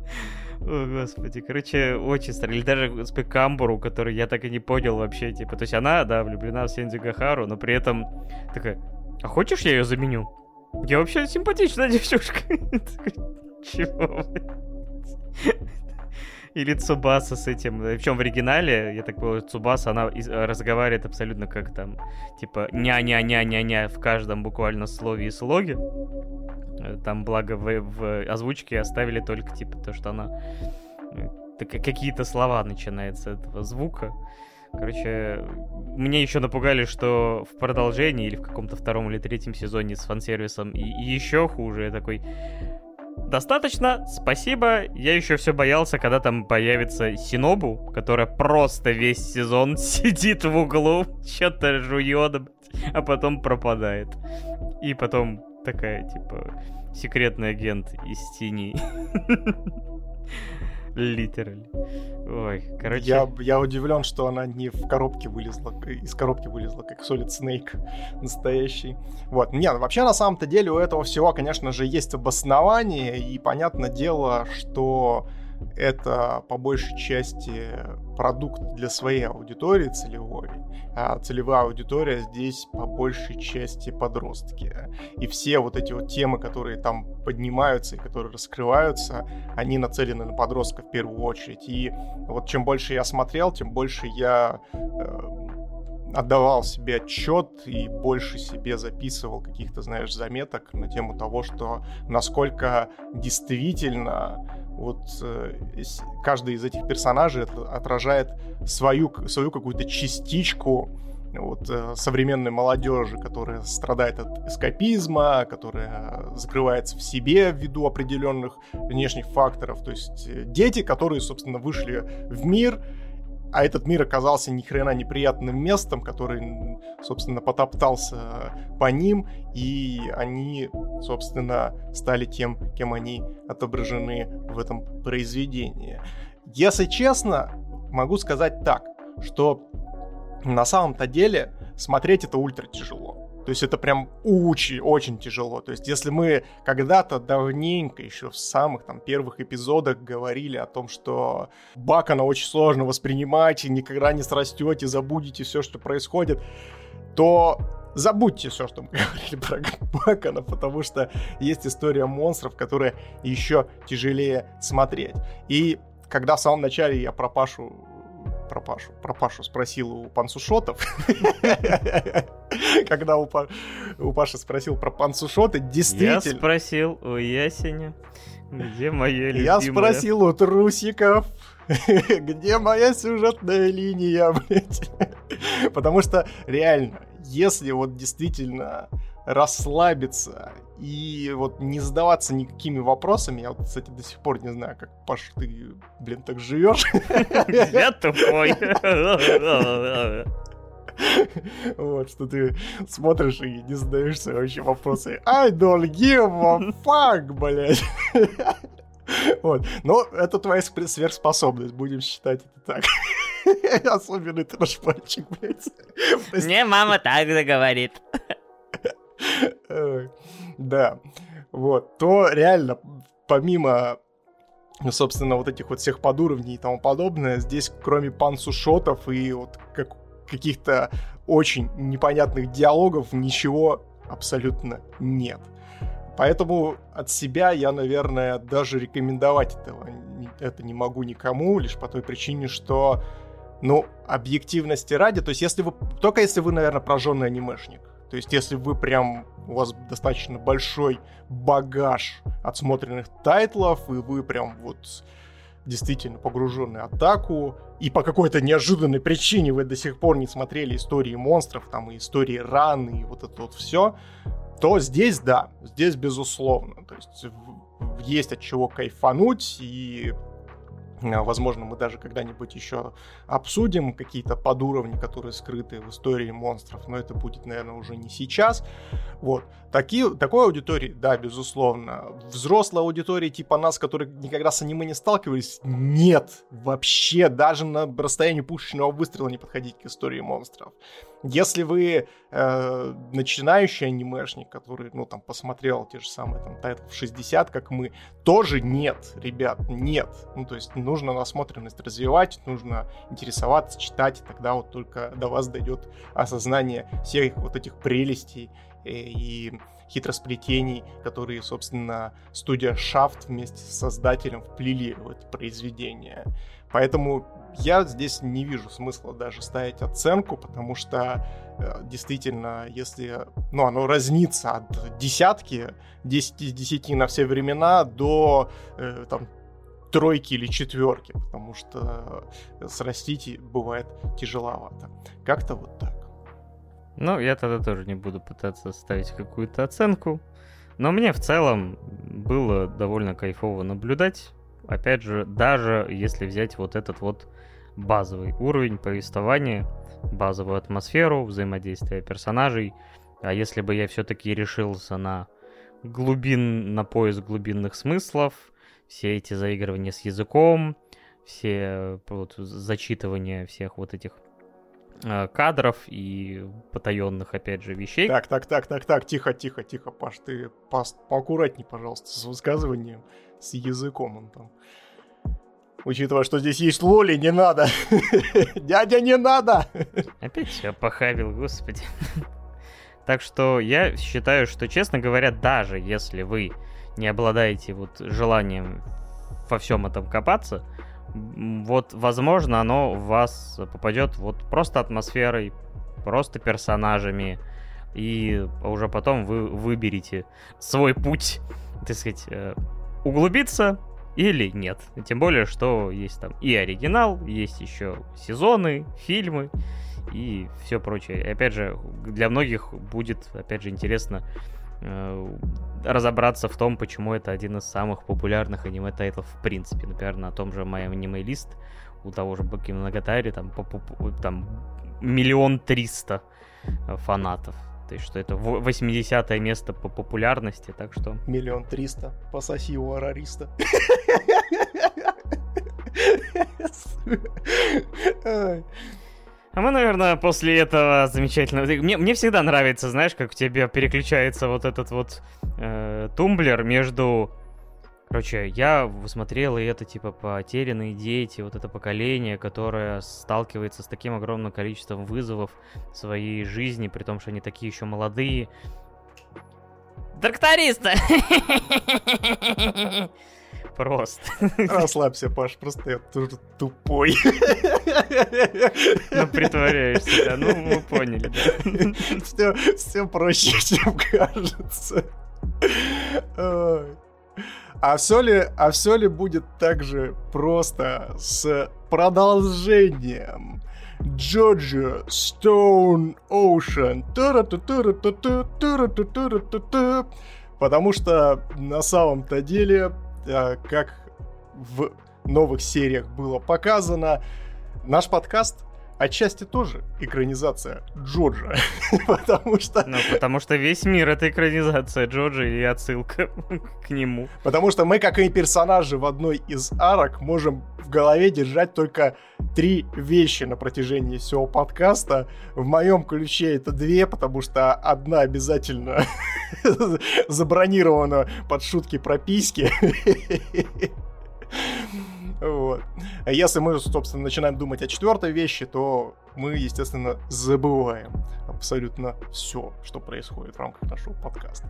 О, господи. Короче, очень странно. Или даже с Пекамбуру, который я так и не понял вообще, типа. То есть она, да, влюблена в Сенди Гахару, но при этом такая, а хочешь я ее заменю? Я вообще симпатичная девчушка. Чего? Или Цубаса с этим. Причем в оригинале, я так понял, Цубаса, она разговаривает абсолютно как там, типа, ня-ня-ня-ня-ня в каждом буквально слове и слоге. Э, там, благо, в, в озвучке оставили только, типа, то, что она... Э, какие-то слова начинает с этого звука. Короче, мне еще напугали, что в продолжении или в каком-то втором или третьем сезоне с фан-сервисом еще хуже. Я такой, достаточно, спасибо. Я еще все боялся, когда там появится Синобу, которая просто весь сезон сидит в углу, что-то жует, а потом пропадает. И потом такая, типа, секретный агент из тени. Литерально. Ой, короче... Я, я удивлен, что она не в коробке вылезла, из коробки вылезла, как Solid Snake настоящий. Вот. Нет, ну, вообще, на самом-то деле, у этого всего, конечно же, есть обоснование, и понятное дело, что это по большей части продукт для своей аудитории целевой. А целевая аудитория здесь по большей части подростки. И все вот эти вот темы, которые там поднимаются и которые раскрываются, они нацелены на подростков в первую очередь. И вот чем больше я смотрел, тем больше я э, отдавал себе отчет и больше себе записывал каких-то, знаешь, заметок на тему того, что насколько действительно вот э, каждый из этих персонажей отражает свою, свою какую-то частичку вот, э, современной молодежи, которая страдает от эскапизма, которая закрывается в себе ввиду определенных внешних факторов. То есть э, дети, которые, собственно, вышли в мир, а этот мир оказался ни хрена неприятным местом, который, собственно, потоптался по ним, и они, собственно, стали тем, кем они отображены в этом произведении. Если честно, могу сказать так, что на самом-то деле смотреть это ультра тяжело. То есть это прям очень, очень тяжело. То есть если мы когда-то давненько, еще в самых там первых эпизодах говорили о том, что Бакана очень сложно воспринимать, и никогда не срастете, забудете все, что происходит, то забудьте все, что мы говорили про Бакана, потому что есть история монстров, которые еще тяжелее смотреть. И когда в самом начале я про Пашу про Пашу. Про Пашу спросил у пансушотов. Когда у, Паши спросил про пансушоты, действительно... Я спросил у Ясеня, где моя любимая... Я спросил у трусиков, где моя сюжетная линия, блядь. Потому что реально, если вот действительно расслабиться и вот не задаваться никакими вопросами. Я вот, кстати, до сих пор не знаю, как, Паш, ты, блин, так живешь. Я тупой. Вот, что ты смотришь и не задаешься вообще вопросы. I don't give a fuck, блядь. Вот. Но это твоя сверхспособность, будем считать это так. Особенный мальчик, блядь. Мне мама так говорит. Да, вот, то реально, помимо собственно, вот этих вот всех подуровней и тому подобное, здесь кроме пансушотов и вот как, каких-то очень непонятных диалогов ничего абсолютно нет. Поэтому от себя я, наверное, даже рекомендовать этого это не могу никому, лишь по той причине, что, ну, объективности ради, то есть если вы, только если вы, наверное, прожженный анимешник, то есть, если вы прям, у вас достаточно большой багаж отсмотренных тайтлов, и вы прям вот действительно погружены в атаку, и по какой-то неожиданной причине вы до сих пор не смотрели истории монстров, там, и истории ран, и вот это вот все, то здесь, да, здесь безусловно. То есть есть от чего кайфануть, и возможно, мы даже когда-нибудь еще обсудим какие-то подуровни, которые скрыты в истории монстров, но это будет, наверное, уже не сейчас. Вот. Такие, такой аудитории, да, безусловно. Взрослой аудитории типа нас, которые никогда с аниме не сталкивались, нет. Вообще, даже на расстоянии пушечного выстрела не подходить к истории монстров. Если вы э, начинающий анимешник, который, ну, там, посмотрел те же самые, там, тайтлов 60, как мы, тоже нет, ребят, нет. Ну, то есть нужно насмотренность развивать, нужно интересоваться, читать, и тогда вот только до вас дойдет осознание всех вот этих прелестей э, и хитросплетений, которые, собственно, студия Shaft вместе с создателем вплели в это произведение. Поэтому я здесь не вижу смысла даже ставить оценку, потому что э, действительно, если ну, оно разнится от десятки, 10 из 10 на все времена до э, там, тройки или четверки, потому что срастить бывает тяжеловато. Как-то вот так. Ну, я тогда тоже не буду пытаться ставить какую-то оценку. Но мне в целом было довольно кайфово наблюдать. Опять же, даже если взять вот этот вот базовый уровень повествования, базовую атмосферу, взаимодействия персонажей. А если бы я все-таки решился на глубин, на поиск глубинных смыслов, все эти заигрывания с языком, все вот, зачитывания всех вот этих э, кадров и потаенных, опять же, вещей. Так, так, так, так, так, тихо, тихо, тихо, Паш, ты по поаккуратней, пожалуйста, с высказыванием, с языком он там. Учитывая, что здесь есть лоли, не надо. Дядя, не надо. Опять все похавил, господи. Так что я считаю, что, честно говоря, даже если вы не обладаете вот желанием во всем этом копаться, вот, возможно, оно в вас попадет вот просто атмосферой, просто персонажами, и уже потом вы выберете свой путь, так сказать, э, углубиться или нет. Тем более, что есть там и оригинал, есть еще сезоны, фильмы и все прочее. И опять же, для многих будет, опять же, интересно разобраться в том, почему это один из самых популярных аниме-тайтлов в принципе. Например, на том же MyAnimeList у того же Бакемоногатари там, по, по, там миллион триста э, фанатов. То есть, что это 80 место по популярности, так что... Миллион триста. Пососи у арариста. А мы, наверное, после этого замечательного... Мне, мне всегда нравится, знаешь, как у тебя переключается вот этот вот э, тумблер между... Короче, я смотрел и это, типа, потерянные дети, вот это поколение, которое сталкивается с таким огромным количеством вызовов в своей жизни, при том, что они такие еще молодые. Тракториста! Просто. Расслабься, Паш, просто я тоже тупой. Ну, притворяешься, да, ну, мы поняли, да. Все, все проще, чем кажется. А все ли, а все ли будет так же просто с продолжением? Джорджия Stone Ocean. Потому что на самом-то деле как в новых сериях было показано, наш подкаст отчасти тоже экранизация Джорджа. потому что... Ну, потому что весь мир — это экранизация Джорджа и отсылка к нему. Потому что мы, как и персонажи в одной из арок, можем в голове держать только три вещи на протяжении всего подкаста. В моем ключе это две, потому что одна обязательно забронирована под шутки про письки. Вот. А если мы, собственно, начинаем думать о четвертой вещи, то мы, естественно, забываем абсолютно все, что происходит в рамках нашего подкаста.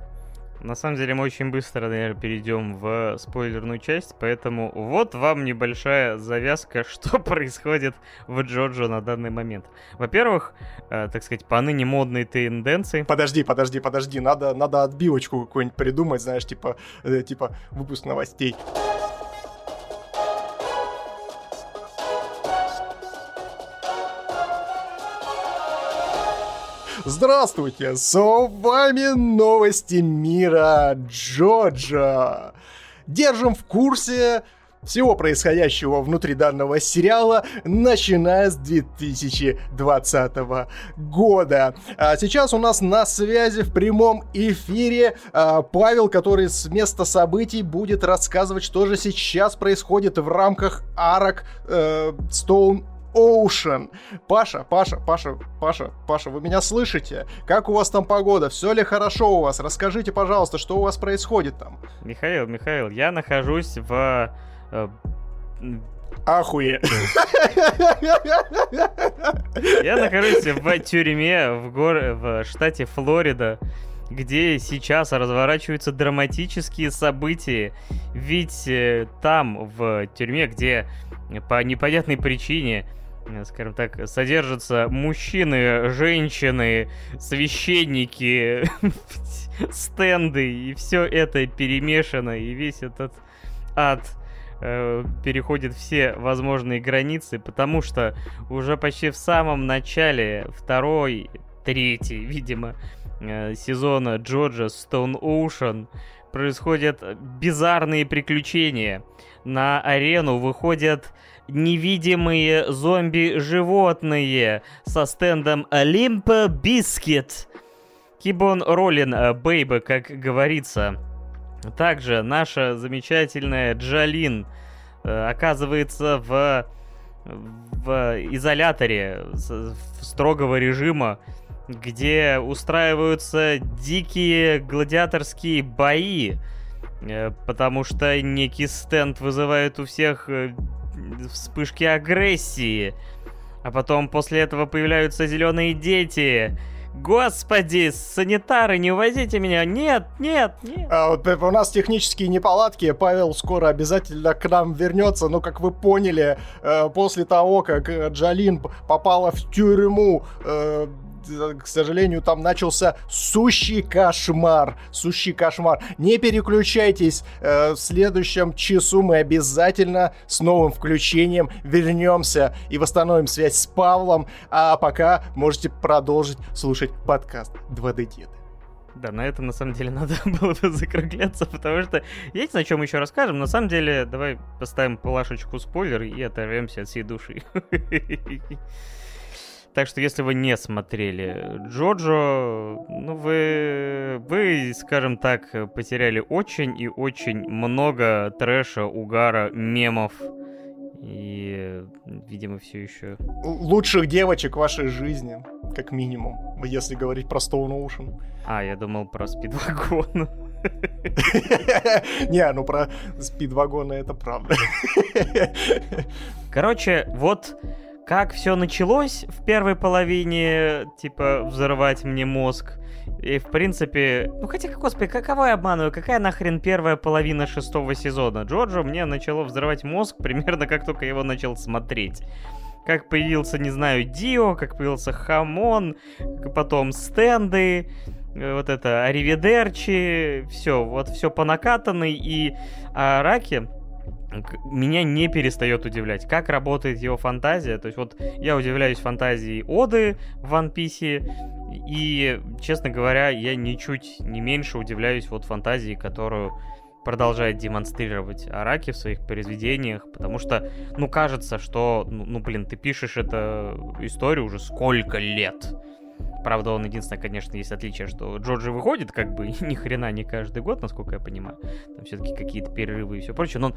На самом деле мы очень быстро, наверное, перейдем в спойлерную часть, поэтому вот вам небольшая завязка, что происходит в Джорджо на данный момент. Во-первых, э, так сказать, по ныне модные тенденции. Подожди, подожди, подожди, надо, надо отбивочку какую-нибудь придумать, знаешь, типа, э, типа выпуск новостей. Здравствуйте, с вами новости мира Джоджа. Держим в курсе всего происходящего внутри данного сериала, начиная с 2020 года. А сейчас у нас на связи в прямом эфире а, Павел, который с места событий будет рассказывать, что же сейчас происходит в рамках арок э, Stone Ocean. Паша, Паша, Паша, Паша, Паша, вы меня слышите? Как у вас там погода? Все ли хорошо у вас? Расскажите, пожалуйста, что у вас происходит там? Михаил, Михаил, я нахожусь в... Э, Ахуе. Я нахожусь в тюрьме в, гор... в штате Флорида, где сейчас разворачиваются драматические события. Ведь э, там, в тюрьме, где по непонятной причине скажем так, содержатся мужчины, женщины, священники, стенды, и все это перемешано, и весь этот ад э, переходит все возможные границы, потому что уже почти в самом начале второй, третий, видимо, э, сезона ДжоДжо Stone Ocean происходят bizarre приключения. На арену выходят невидимые зомби-животные со стендом Limp Bizkit. Кибон Роллин, бейба, как говорится. Также наша замечательная Джалин э, оказывается в, в изоляторе строгого режима, где устраиваются дикие гладиаторские бои, э, потому что некий стенд вызывает у всех э, вспышки агрессии. А потом после этого появляются зеленые дети, Господи, санитары, не увозите меня! Нет, нет, нет! А, у нас технические неполадки, Павел скоро обязательно к нам вернется, но, как вы поняли, э, после того, как Джалин попала в тюрьму, э, к сожалению, там начался сущий кошмар. Сущий кошмар. Не переключайтесь. Э, в следующем часу мы обязательно с новым включением вернемся и восстановим связь с Павлом. А пока можете продолжить слушать подкаст 2D Деды. Да, на этом на самом деле надо было бы закругляться, потому что есть на чем еще расскажем. На самом деле, давай поставим плашечку спойлер и оторвемся от всей души. Так что если вы не смотрели Джоджо, ну вы, вы, скажем так, потеряли очень и очень много трэша, угара, мемов. И, видимо, все еще... Лучших девочек в вашей жизни, как минимум, если говорить про Stone Ocean. А, я думал про спидвагон. Не, ну про спидвагоны это правда. Короче, вот как все началось в первой половине, типа, взорвать мне мозг. И, в принципе, ну хотя, господи, каково я обманываю, какая нахрен первая половина шестого сезона? Джорджо мне начало взрывать мозг примерно как только его начал смотреть. Как появился, не знаю, Дио, как появился Хамон, потом стенды, э, вот это Аривидерчи, все, вот все по накатанной, и Араки меня не перестает удивлять, как работает его фантазия. То есть вот я удивляюсь фантазии Оды в One Piece, и, честно говоря, я ничуть не меньше удивляюсь вот фантазии, которую продолжает демонстрировать Араки в своих произведениях, потому что, ну, кажется, что, ну, ну блин, ты пишешь эту историю уже сколько лет. Правда, он единственное, конечно, есть отличие, что Джорджи выходит как бы ни хрена не каждый год, насколько я понимаю. Там все-таки какие-то перерывы и все прочее. Но он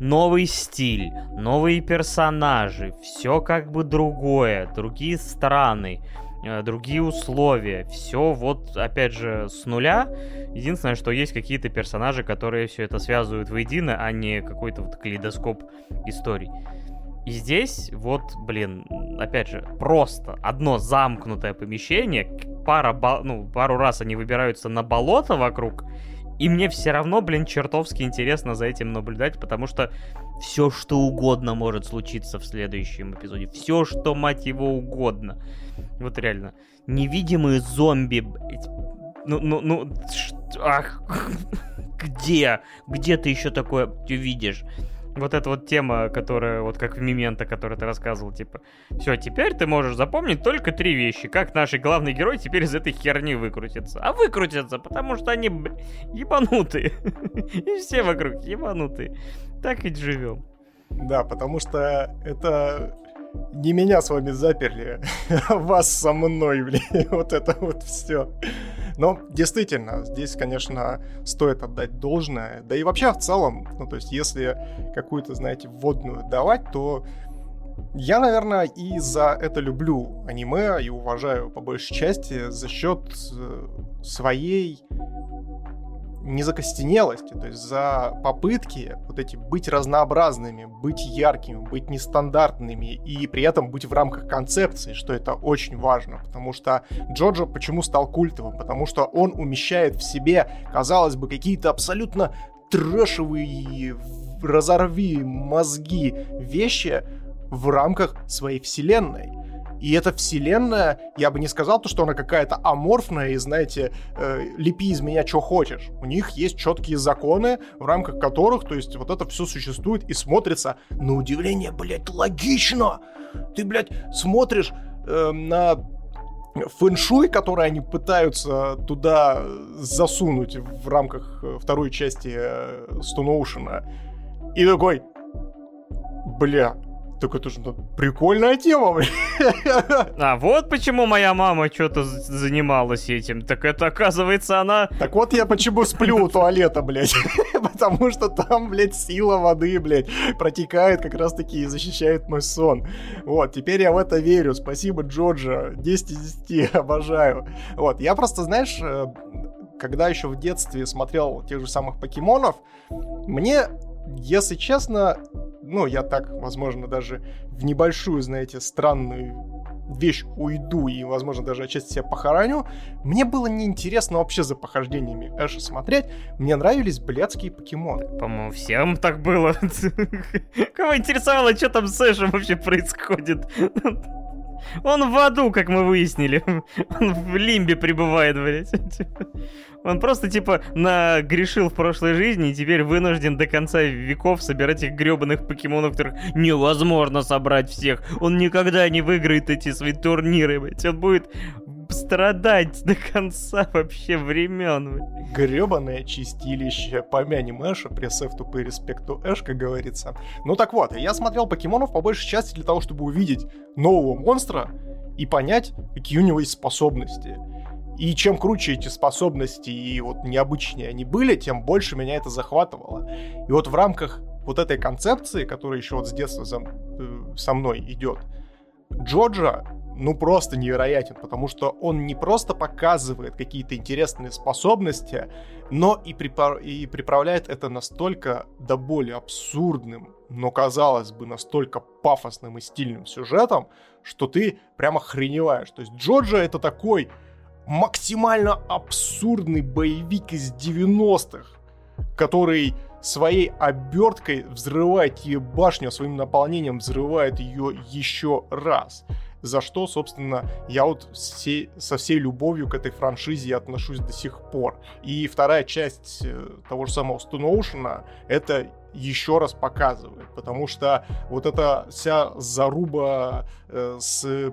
новый стиль, новые персонажи, все как бы другое, другие страны э, другие условия. Все вот, опять же, с нуля. Единственное, что есть какие-то персонажи, которые все это связывают воедино, а не какой-то вот калейдоскоп историй. И здесь вот, блин, опять же, просто одно замкнутое помещение, пара, ну, пару раз они выбираются на болото вокруг, и мне все равно, блин, чертовски интересно за этим наблюдать, потому что все, что угодно может случиться в следующем эпизоде. Все, что, мать его, угодно. Вот реально. Невидимые зомби, ну, ну, ну, ах, где? Где ты еще такое увидишь? Вот эта вот тема, которая, вот как в Мемента, который ты рассказывал, типа, все, теперь ты можешь запомнить только три вещи, как наш главный герой теперь из этой херни выкрутится. А выкрутятся, потому что они б... ебанутые. И все вокруг ебанутые. Так ведь живем. Да, потому что это не меня с вами заперли, а вас со мной, блин. Вот это вот все. Но действительно, здесь, конечно, стоит отдать должное. Да и вообще в целом, ну то есть если какую-то, знаете, вводную давать, то я, наверное, и за это люблю аниме и уважаю по большей части за счет э, своей незакостенелости, то есть за попытки вот эти быть разнообразными, быть яркими, быть нестандартными и при этом быть в рамках концепции, что это очень важно, потому что Джоджо почему стал культовым? Потому что он умещает в себе, казалось бы, какие-то абсолютно трэшевые, разорви мозги вещи в рамках своей вселенной. И эта вселенная, я бы не сказал то, что она какая-то аморфная и, знаете, э, лепи из меня что хочешь. У них есть четкие законы, в рамках которых, то есть, вот это все существует и смотрится, на удивление, блядь, логично. Ты, блядь, смотришь э, на фэншуй, который они пытаются туда засунуть в рамках э, второй части Stone Ocean. И такой, бля, так это же ну, прикольная тема, блин. А вот почему моя мама что-то занималась этим. Так это, оказывается, она... Так вот я почему сплю у туалета, блядь. Потому что там, блядь, сила воды, блядь, протекает как раз-таки и защищает мой сон. Вот, теперь я в это верю. Спасибо, Джорджа. 10 из 10, обожаю. Вот, я просто, знаешь, э, когда еще в детстве смотрел тех же самых покемонов, мне, если честно, ну, я так, возможно, даже в небольшую, знаете, странную вещь уйду и, возможно, даже отчасти себя похороню, мне было неинтересно вообще за похождениями Эша смотреть. Мне нравились блядские покемоны. По-моему, всем так было. Кого интересовало, что там с Эшем вообще происходит? Он в аду, как мы выяснили. Он в лимбе пребывает, блядь. Он просто, типа, нагрешил в прошлой жизни и теперь вынужден до конца веков собирать их гребаных покемонов, которых невозможно собрать всех. Он никогда не выиграет эти свои турниры, блядь. Он будет страдать до конца вообще времен. Гребаное чистилище. Помянем Эша, пресс тупый респекту Эш, как говорится. Ну так вот, я смотрел покемонов по большей части для того, чтобы увидеть нового монстра и понять, какие у него есть способности. И чем круче эти способности и вот необычнее они были, тем больше меня это захватывало. И вот в рамках вот этой концепции, которая еще вот с детства за, э, со мной идет, Джорджа, ну, просто невероятен, потому что он не просто показывает какие-то интересные способности, но и, припар... и приправляет это настолько до боли абсурдным, но, казалось бы, настолько пафосным и стильным сюжетом, что ты прямо хреневаешь. То есть Джорджа это такой максимально абсурдный боевик из 90-х, который своей оберткой взрывает ее башню, а своим наполнением взрывает ее еще раз. За что, собственно, я вот все, со всей любовью к этой франшизе отношусь до сих пор. И вторая часть э, того же самого Stone это еще раз показывает, потому что вот эта вся заруба э, с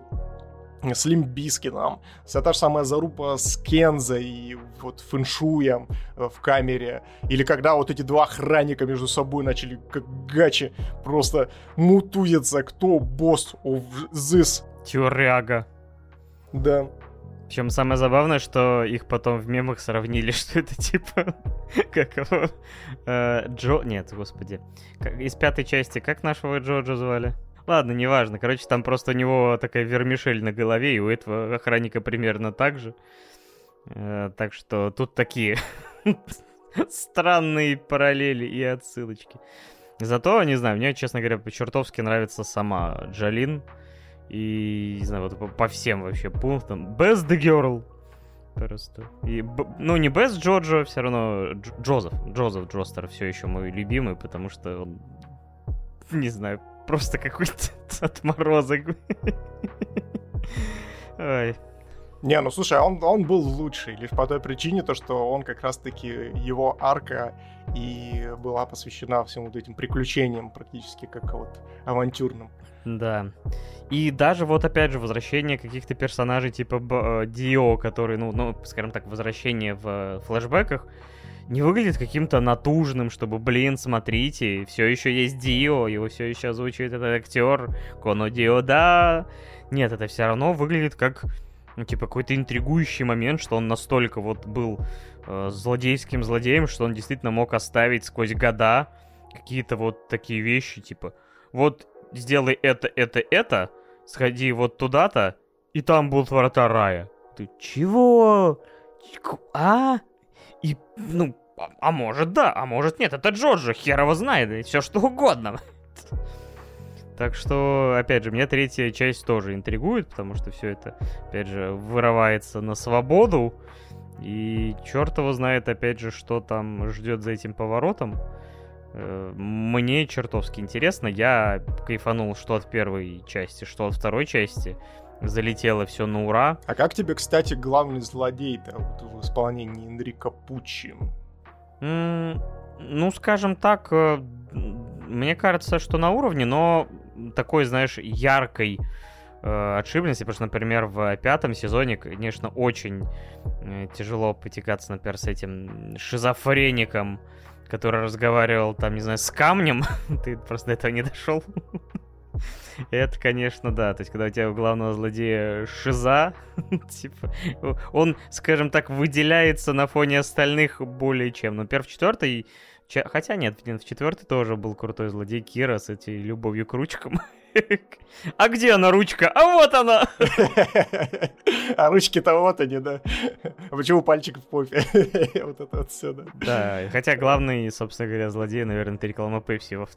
с Лимбискином, вся та же самая зарупа с Кензой и вот фэншуем э, в камере, или когда вот эти два охранника между собой начали как гачи просто мутузиться, кто босс of this. Тюряга. Да. Причем самое забавное, что их потом в мемах сравнили, что это типа... Как его... Э, Джо... Нет, господи. Из пятой части, как нашего Джоджа звали? Ладно, неважно. Короче, там просто у него такая вермишель на голове, и у этого охранника примерно так же. Э, так что тут такие странные параллели и отсылочки. Зато, не знаю, мне, честно говоря, чертовски нравится сама Джалин. И, не знаю, вот по, всем вообще пунктам. Best the girl. Просто. И, ну, не Best Джорджо, все равно Джозеф. Джозеф Джостер все еще мой любимый, потому что он, не знаю, просто какой-то отморозок. Ой. Не, ну слушай, он, он был лучший, лишь по той причине, то, что он как раз-таки, его арка и была посвящена всем вот этим приключениям, практически как вот авантюрным. Да. И даже вот опять же возвращение каких-то персонажей типа э, Дио, который, ну, ну, скажем так, возвращение в флэшбэках, не выглядит каким-то натужным, чтобы, блин, смотрите, все еще есть Дио, его все еще озвучивает этот актер, Коно Дио, да. Нет, это все равно выглядит как, ну, типа, какой-то интригующий момент, что он настолько вот был э, злодейским злодеем, что он действительно мог оставить сквозь года какие-то вот такие вещи, типа, вот сделай это, это, это, сходи вот туда-то, и там будут врата рая. Ты чего? А? И, ну, а, а может да, а может нет, это Джорджа, хер его знает, и все что угодно. Так что, опять же, меня третья часть тоже интригует, потому что все это, опять же, вырывается на свободу. И черт его знает, опять же, что там ждет за этим поворотом. Э, мне чертовски интересно. Я кайфанул что от первой части, что от второй части залетело все на ура. А как тебе, кстати, главный злодей-то вот, в исполнении Энрика Пуччи? Mm, ну, скажем так, э, мне кажется, что на уровне, но такой, знаешь, яркой э, отшибленности, потому что, например, в пятом сезоне, конечно, очень э, тяжело потекаться, например, с этим шизофреником, который разговаривал там, не знаю, с камнем. Ты просто до этого не дошел. Это, конечно, да. То есть, когда у тебя у главного злодея шиза, типа, он, скажем так, выделяется на фоне остальных более чем. Но перв четвертый, хотя нет, в четвертый тоже был крутой злодей Кира с этой любовью к ручкам. А где она, ручка? А вот она! А ручки-то вот они, да. А почему пальчик в попе? Вот это вот все, да. Да, хотя главный, собственно говоря, злодей, наверное, это реклама Пепси в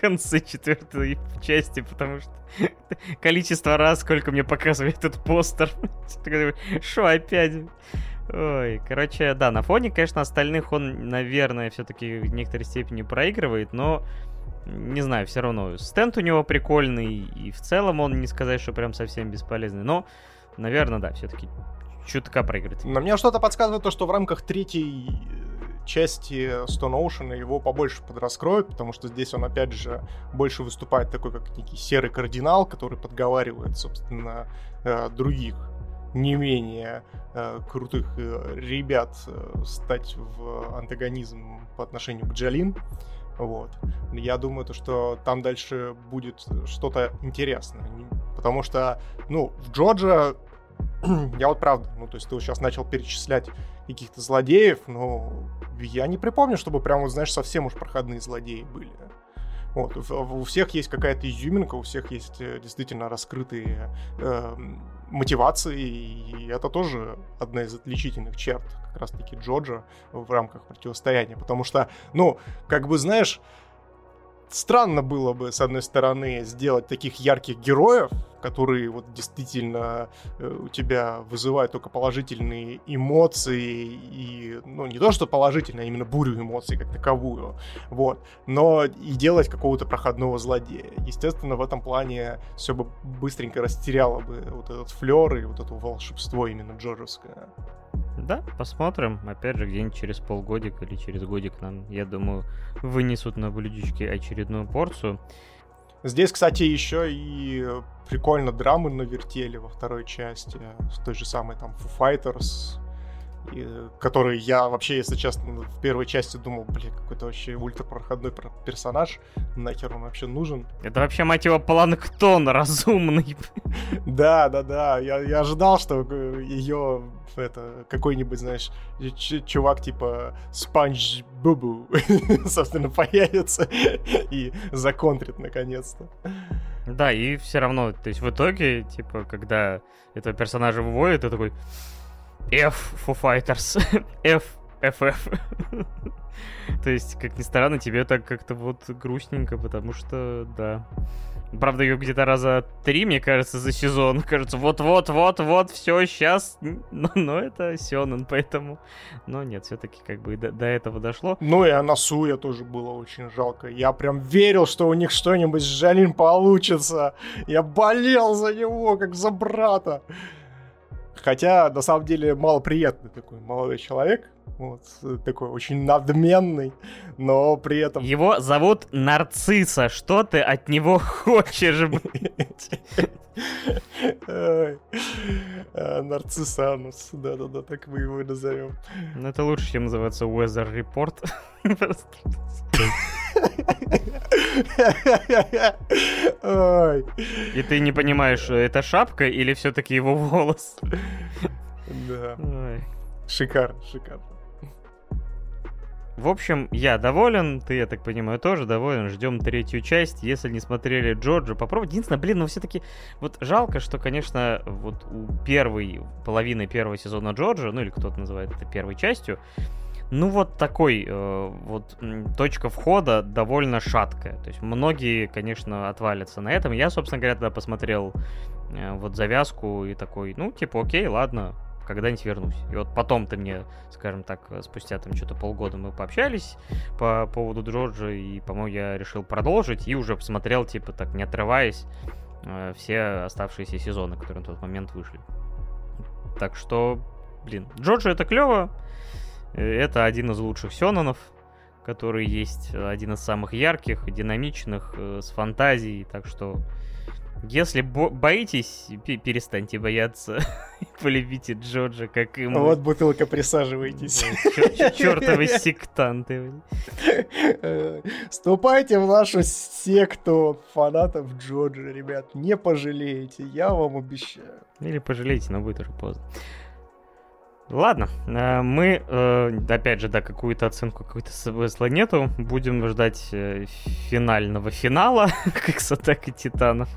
конце четвертой части, потому что количество раз, сколько мне показывает этот постер. Что опять? Ой, короче, да, на фоне, конечно, остальных он, наверное, все-таки в некоторой степени проигрывает, но не знаю, все равно. Стенд у него прикольный, и в целом он не сказать, что прям совсем бесполезный. Но, наверное, да, все-таки чутка проигрывает. Но мне что-то подсказывает то, что в рамках третьей э, части Stone Ocean его побольше подраскроют, потому что здесь он, опять же, больше выступает такой, как некий серый кардинал, который подговаривает, собственно, э, других не менее э, крутых э, ребят э, стать в антагонизм по отношению к Джалин. Вот. Я думаю, то, что там дальше будет что-то интересное. Потому что, ну, в Джорджа я вот правда, ну, то есть ты вот сейчас начал перечислять каких-то злодеев, но я не припомню, чтобы прям, вот, знаешь, совсем уж проходные злодеи были. Вот, у всех есть какая-то изюминка, у всех есть э, действительно раскрытые э, мотивации, и это тоже одна из отличительных черт как раз-таки Джорджа в рамках противостояния, потому что, ну, как бы, знаешь, странно было бы, с одной стороны, сделать таких ярких героев, которые вот действительно э, у тебя вызывают только положительные эмоции и, ну, не то, что положительные, а именно бурю эмоций как таковую, вот, но и делать какого-то проходного злодея. Естественно, в этом плане все бы быстренько растеряло бы вот этот флер и вот это волшебство именно джорджевское. Да, посмотрим. Опять же, где-нибудь через полгодика или через годик нам, я думаю, вынесут на блюдечке очередную порцию. Здесь, кстати, еще и прикольно драмы навертели во второй части. С той же самой там Foo Fighters, который я вообще, если честно, в первой части думал, блин, какой-то вообще ультрапроходной персонаж, нахер он вообще нужен. Это вообще, мать его, планктон разумный. Да, да, да, я, я ожидал, что ее это какой-нибудь, знаешь, чувак типа Спанч Бубу, собственно, появится и законтрит наконец-то. Да, и все равно, то есть в итоге, типа, когда этого персонажа выводят, ты такой, F Foo Fighters. F FF. То есть, как ни странно, тебе так как-то вот грустненько, потому что, да. Правда, ее где-то раза три, мне кажется, за сезон. Кажется, вот-вот-вот-вот, все, сейчас. Но, но это Сёнэн, поэтому... Но нет, все-таки как бы до, до этого дошло. Ну и Анасуя тоже было очень жалко. Я прям верил, что у них что-нибудь с Жалин получится. Я болел за него, как за брата. Хотя, на самом деле, малоприятный такой молодой человек. Вот, такой очень надменный, но при этом... Его зовут Нарцисса. Что ты от него хочешь, блядь? А, Нарциссанус. Да-да-да, так мы его назовем. Ну, это лучше, чем называется Weather Report. И ты не понимаешь, это шапка или все-таки его волос? Да. Шикарно, шикарно. В общем, я доволен, ты, я так понимаю, тоже доволен. Ждем третью часть. Если не смотрели Джорджа, попробуйте. Единственное, блин, ну все-таки вот жалко, что, конечно, вот у первой половины первого сезона Джорджа, ну или кто-то называет это первой частью, ну вот такой э, вот точка входа довольно шаткая. То есть многие, конечно, отвалятся на этом. Я, собственно говоря, тогда посмотрел э, вот завязку и такой, ну типа, окей, ладно, когда-нибудь вернусь. И вот потом ты мне, скажем так, спустя там что-то полгода мы пообщались по поводу Джорджа, и, по-моему, я решил продолжить, и уже посмотрел, типа, так, не отрываясь, э, все оставшиеся сезоны, которые на тот момент вышли. Так что, блин, Джорджа это клево, Э, это один из лучших сёнонов, который есть, один из самых ярких, динамичных, э, с фантазией, так что Если бо- боитесь, перестаньте бояться. Полюбите Джорджа, как мы. Вот бутылка, присаживайтесь. Чертовы сектанты. Ступайте в нашу секту фанатов Джорджа, ребят. Не пожалеете, я вам обещаю. Или пожалеете, но будет уже поздно. Ладно, э, мы, э, опять же, да, какую-то оценку какой-то смысла нету. Будем ждать э, финального финала, как с атакой титанов.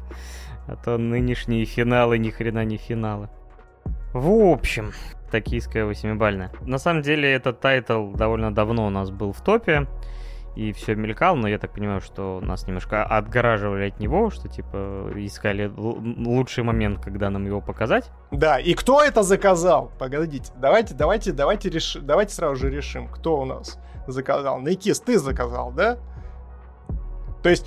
А то нынешние финалы ни хрена не финалы. В общем, токийская восьмибалльная. На самом деле этот тайтл довольно давно у нас был в топе и все мелькал, но я так понимаю, что нас немножко отгораживали от него, что типа искали лучший момент, когда нам его показать. Да, и кто это заказал? Погодите, давайте, давайте, давайте реш... давайте сразу же решим, кто у нас заказал. Найкис, ты заказал, да? То есть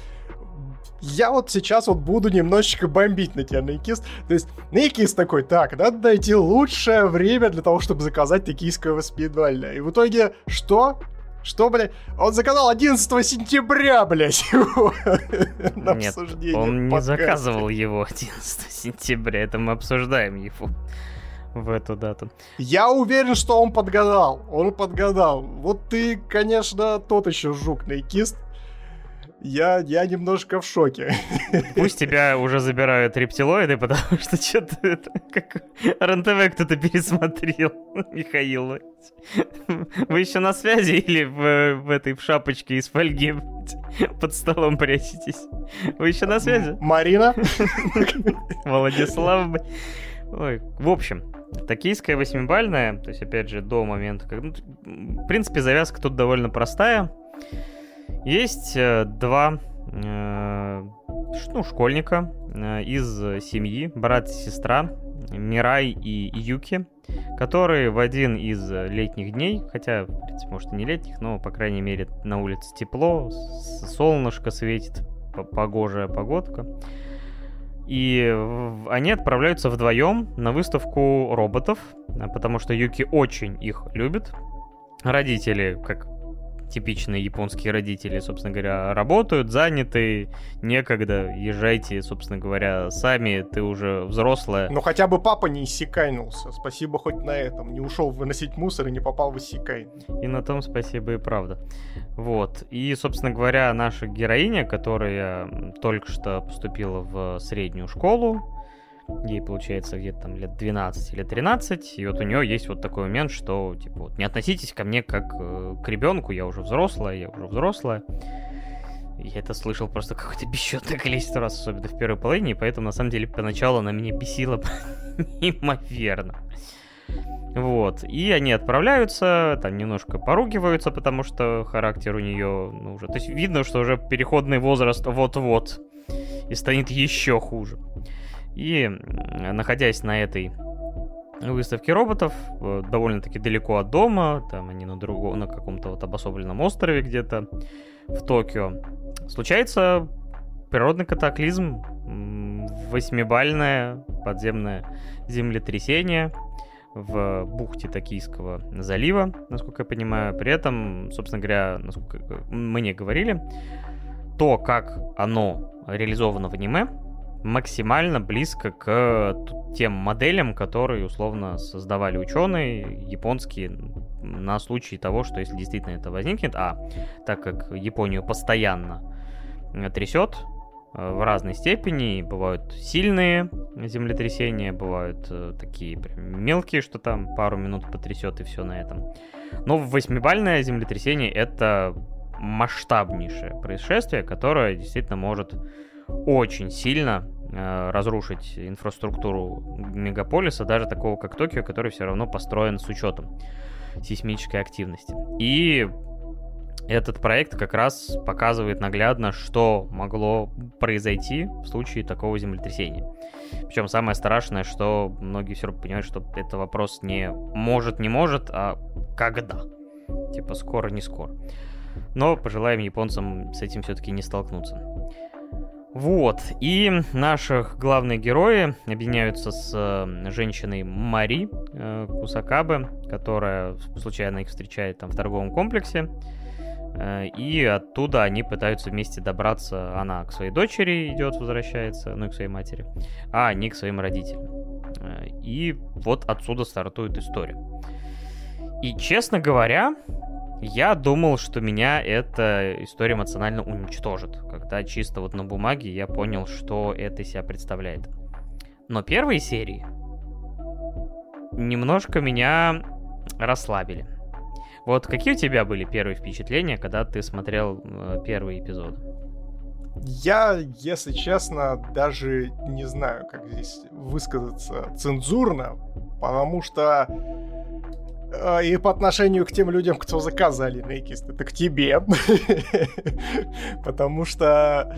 я вот сейчас вот буду немножечко бомбить на тебя, Найкис. То есть Найкис такой, так, надо найти лучшее время для того, чтобы заказать токийское воспитание. И в итоге что? Что, блядь? Он заказал 11 сентября, блядь, его на Нет, обсуждение. он не заказывал его 11 сентября, это мы обсуждаем его в эту дату. Я уверен, что он подгадал. Он подгадал. Вот ты, конечно, тот еще жук, Найкист я, я немножко в шоке. Пусть тебя уже забирают рептилоиды, потому что что-то это, как РНТВ кто-то пересмотрел, Михаил. Вы еще на связи или в, в этой в шапочке из фольги под столом прячетесь? Вы еще на связи? Марина? Владислав. Ой, в общем, токийская восьмибальная, то есть, опять же, до момента, как... Ну, в принципе, завязка тут довольно простая. Есть э, два э, ну, школьника э, из семьи, брат и сестра, Мирай и Юки, которые в один из летних дней, хотя, в принципе, может и не летних, но, по крайней мере, на улице тепло, солнышко светит, погожая погодка, и они отправляются вдвоем на выставку роботов, потому что Юки очень их любит. Родители, как типичные японские родители, собственно говоря, работают, заняты, некогда, езжайте, собственно говоря, сами, ты уже взрослая. Ну хотя бы папа не иссякайнулся, спасибо хоть на этом, не ушел выносить мусор и не попал в иссякай. И на том спасибо и правда. Вот, и, собственно говоря, наша героиня, которая только что поступила в среднюю школу, ей получается где-то там лет 12 или 13, и вот у нее есть вот такой момент, что, типа, вот, не относитесь ко мне как э, к ребенку, я уже взрослая, я уже взрослая. Я это слышал просто какое-то бесчетное количество раз, особенно в первой половине, и поэтому, на самом деле, поначалу она меня бесила неимоверно. Вот, и они отправляются, там немножко поругиваются, потому что характер у нее, ну, уже, то есть видно, что уже переходный возраст вот-вот, и станет еще хуже. И находясь на этой выставке роботов, э, довольно-таки далеко от дома, там они на другом, на каком-то вот обособленном острове где-то в Токио, случается природный катаклизм, восьмибальное подземное землетрясение в бухте Токийского залива, насколько я понимаю. При этом, собственно говоря, насколько мне говорили, то, как оно реализовано в аниме, максимально близко к тем моделям, которые условно создавали ученые японские на случай того, что если действительно это возникнет, а так как Японию постоянно трясет э, в разной степени, бывают сильные землетрясения, бывают э, такие прям мелкие, что там пару минут потрясет и все на этом. Но восьмибальное землетрясение это масштабнейшее происшествие, которое действительно может очень сильно э, разрушить инфраструктуру мегаполиса, даже такого как Токио, который все равно построен с учетом сейсмической активности. И этот проект как раз показывает наглядно, что могло произойти в случае такого землетрясения. Причем самое страшное, что многие все равно понимают, что это вопрос не может, не может, а когда. Типа скоро, не скоро. Но пожелаем японцам с этим все-таки не столкнуться. Вот, и наши главные герои объединяются с э, женщиной Мари э, Кусакабе, которая случайно их встречает там в торговом комплексе. Э, и оттуда они пытаются вместе добраться. Она к своей дочери идет, возвращается, ну и к своей матери, а они к своим родителям. И вот отсюда стартует история. И, честно говоря, я думал, что меня эта история эмоционально уничтожит, когда чисто вот на бумаге я понял, что это из себя представляет. Но первые серии немножко меня расслабили. Вот какие у тебя были первые впечатления, когда ты смотрел э, первый эпизод? Я, если честно, даже не знаю, как здесь высказаться цензурно, потому что и по отношению к тем людям, кто заказали Нейкист, это к тебе. Потому что,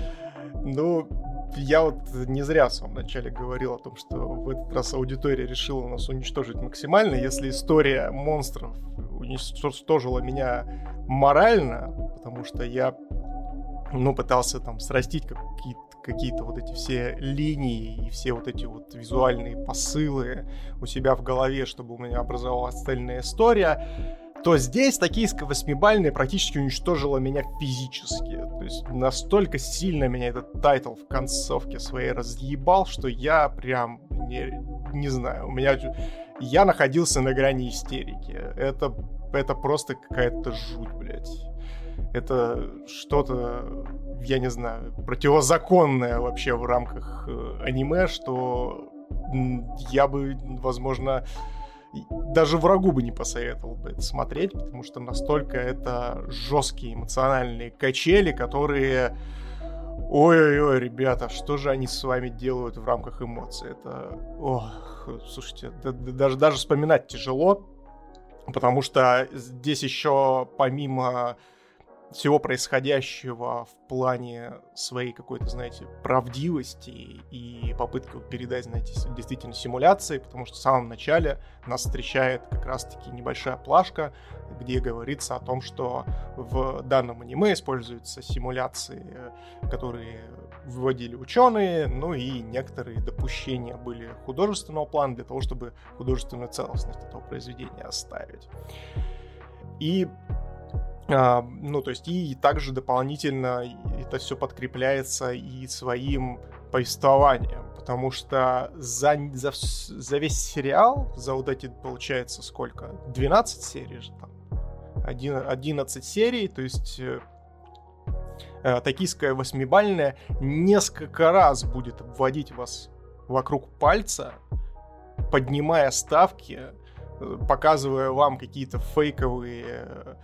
ну, я вот не зря в самом начале говорил о том, что в этот раз аудитория решила нас уничтожить максимально. Если история монстров уничтожила меня морально, потому что я ну, пытался там срастить какие-то какие-то вот эти все линии и все вот эти вот визуальные посылы у себя в голове, чтобы у меня образовалась цельная история то здесь токийская восьмибальная практически уничтожила меня физически. То есть настолько сильно меня этот тайтл в концовке своей разъебал, что я прям не, не знаю, у меня я находился на грани истерики. Это, это просто какая-то жуть, блядь. Это что-то, я не знаю, противозаконное вообще в рамках э, аниме, что я бы, возможно, даже врагу бы не посоветовал бы это смотреть, потому что настолько это жесткие эмоциональные качели, которые... Ой-ой-ой, ребята, что же они с вами делают в рамках эмоций? Это... Ох, слушайте, да, да, даже, даже вспоминать тяжело, потому что здесь еще помимо всего происходящего в плане своей какой-то, знаете, правдивости и попытки передать, знаете, действительно симуляции, потому что в самом начале нас встречает как раз-таки небольшая плашка, где говорится о том, что в данном аниме используются симуляции, которые выводили ученые, ну и некоторые допущения были художественного плана для того, чтобы художественную целостность этого произведения оставить. И а, ну, то есть, и также дополнительно это все подкрепляется и своим повествованием, потому что за, за, за весь сериал, за вот эти, получается, сколько? 12 серий же там. 11 серий, то есть э, э, токийская восьмибальная несколько раз будет обводить вас вокруг пальца, поднимая ставки, э, показывая вам какие-то фейковые Э,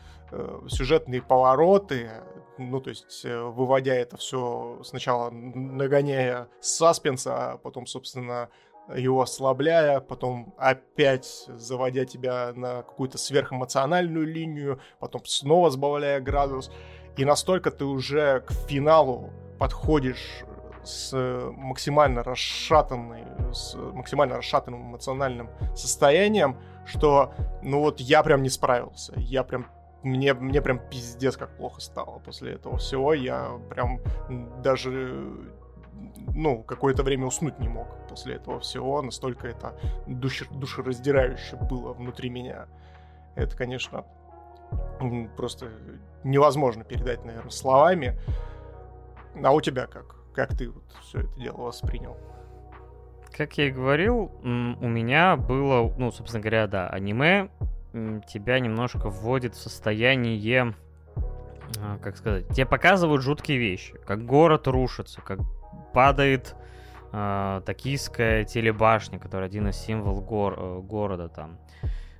сюжетные повороты, ну, то есть э, выводя это все сначала нагоняя саспенса, а потом, собственно, его ослабляя, потом опять заводя тебя на какую-то сверхэмоциональную линию, потом снова сбавляя градус. И настолько ты уже к финалу подходишь с максимально расшатанной, с максимально расшатанным эмоциональным состоянием, что, ну вот, я прям не справился. Я прям мне, мне прям пиздец как плохо стало после этого всего. Я прям даже ну, какое-то время уснуть не мог после этого всего. Настолько это душ, душераздирающе было внутри меня. Это, конечно, просто невозможно передать, наверное, словами. А у тебя как? Как ты вот все это дело воспринял? Как я и говорил, у меня было, ну, собственно говоря, да, аниме тебя немножко вводит в состояние, а, как сказать, тебе показывают жуткие вещи, как город рушится, как падает э, токийская телебашня, которая один из символов гор э, города, там,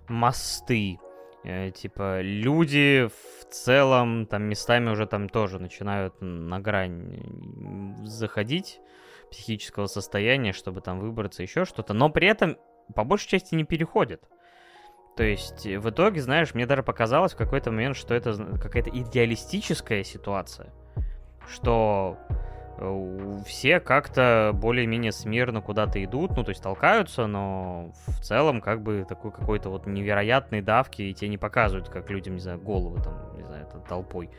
мосты, э, типа, люди в целом, там, местами уже там тоже начинают на грань заходить психического состояния, чтобы там выбраться, еще что-то, но при этом по большей части не переходят. То есть в итоге, знаешь, мне даже показалось в какой-то момент, что это какая-то идеалистическая ситуация, что э, все как-то более-менее смирно куда-то идут, ну, то есть толкаются, но в целом как бы такой какой-то вот невероятной давки, и тебе не показывают, как людям, не знаю, головы там, не знаю, толпой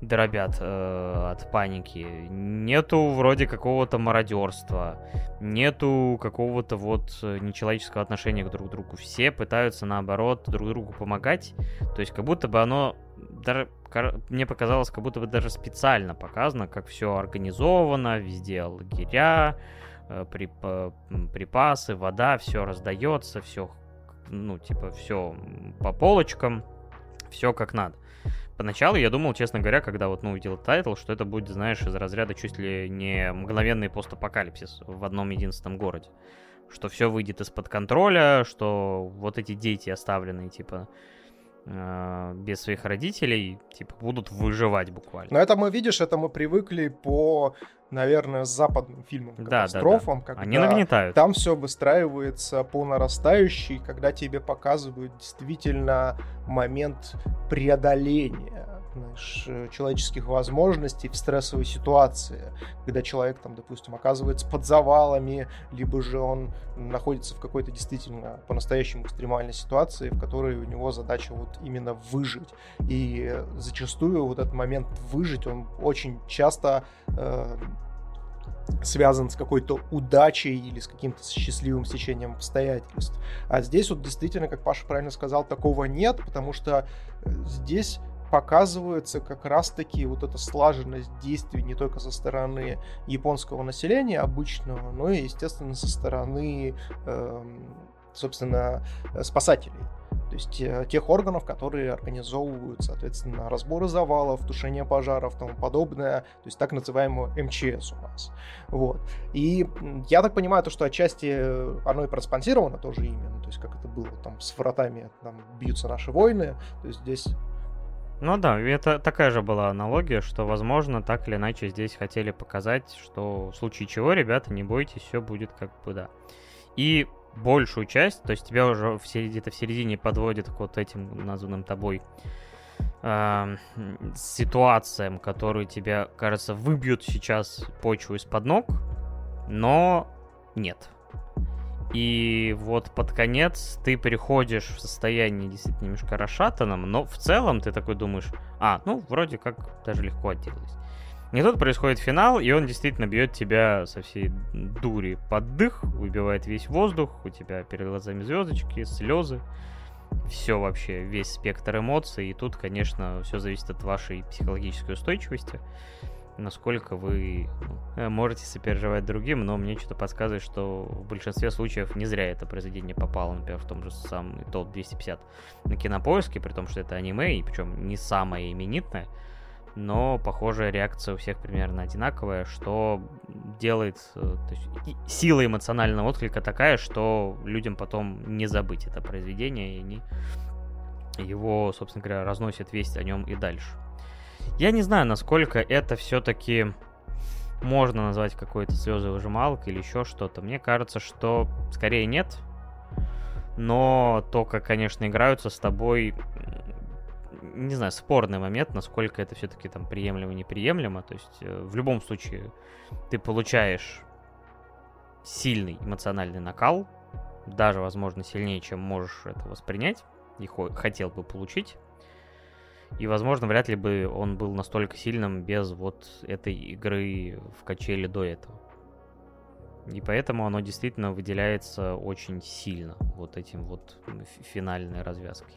дробят э, от паники. Нету вроде какого-то мародерства, нету какого-то вот э, нечеловеческого отношения к друг другу. Все пытаются наоборот друг другу помогать. То есть как будто бы оно мне показалось, как будто бы даже специально показано, как все организовано, везде лагеря, э, прип, припасы, вода, все раздается, все, ну, типа, все по полочкам, все как надо. Поначалу я думал, честно говоря, когда вот, ну, увидел тайтл, что это будет, знаешь, из разряда чуть ли не мгновенный постапокалипсис в одном единственном городе. Что все выйдет из-под контроля, что вот эти дети оставленные, типа, без своих родителей, типа, будут выживать буквально. Но это мы, видишь, это мы привыкли по, наверное, западным фильмам, катастрофам. Да, да, да. Они нагнетают. Там все выстраивается по нарастающей, когда тебе показывают действительно момент преодоления э, человеческих возможностей в стрессовой ситуации, когда человек, там, допустим, оказывается под завалами, либо же он находится в какой-то действительно по-настоящему экстремальной ситуации, в которой у него задача вот именно выжить. И зачастую вот этот момент выжить, он очень часто э, связан с какой-то удачей или с каким-то счастливым сечением обстоятельств. А здесь вот действительно, как Паша правильно сказал, такого нет, потому что э, здесь показывается как раз-таки вот эта слаженность действий не только со стороны японского населения обычного, но и, естественно, со стороны, э, собственно, спасателей. То есть э, тех органов, которые организовывают, соответственно, разборы завалов, тушение пожаров, тому подобное, то есть так называемую МЧС у нас. Вот. И я так понимаю, то, что отчасти оно и проспонсировано тоже именно, то есть как это было там с вратами, там бьются наши войны, то есть здесь ну да, это такая же была аналогия, что, возможно, так или иначе здесь хотели показать, что в случае чего, ребята, не бойтесь, все будет как бы да. И большую часть, то есть тебя уже где-то в середине подводит к вот этим названным тобой э, ситуациям, которые тебя, кажется, выбьют сейчас почву из-под ног, но нет. И вот под конец ты приходишь в состояние действительно немножко расшатанном, но в целом ты такой думаешь, а, ну, вроде как даже легко отделались. И тут происходит финал, и он действительно бьет тебя со всей дури под дых, выбивает весь воздух, у тебя перед глазами звездочки, слезы, все вообще, весь спектр эмоций, и тут, конечно, все зависит от вашей психологической устойчивости насколько вы э, можете сопереживать другим, но мне что-то подсказывает, что в большинстве случаев не зря это произведение попало, например, в том же самом топ 250 на кинопоиске, при том, что это аниме, и причем не самое именитное, но похожая реакция у всех примерно одинаковая, что делает э, есть, сила эмоционального отклика такая, что людям потом не забыть это произведение, и они его, собственно говоря, разносят весть о нем и дальше. Я не знаю, насколько это все-таки можно назвать какой-то слезовыжималкой или еще что-то. Мне кажется, что скорее нет. Но то, как, конечно, играются с тобой, не знаю, спорный момент, насколько это все-таки там приемлемо, неприемлемо. То есть э, в любом случае ты получаешь сильный эмоциональный накал, даже, возможно, сильнее, чем можешь это воспринять и хотел бы получить. И, возможно, вряд ли бы он был настолько сильным без вот этой игры в качели до этого. И поэтому оно действительно выделяется очень сильно вот этим вот финальной развязкой.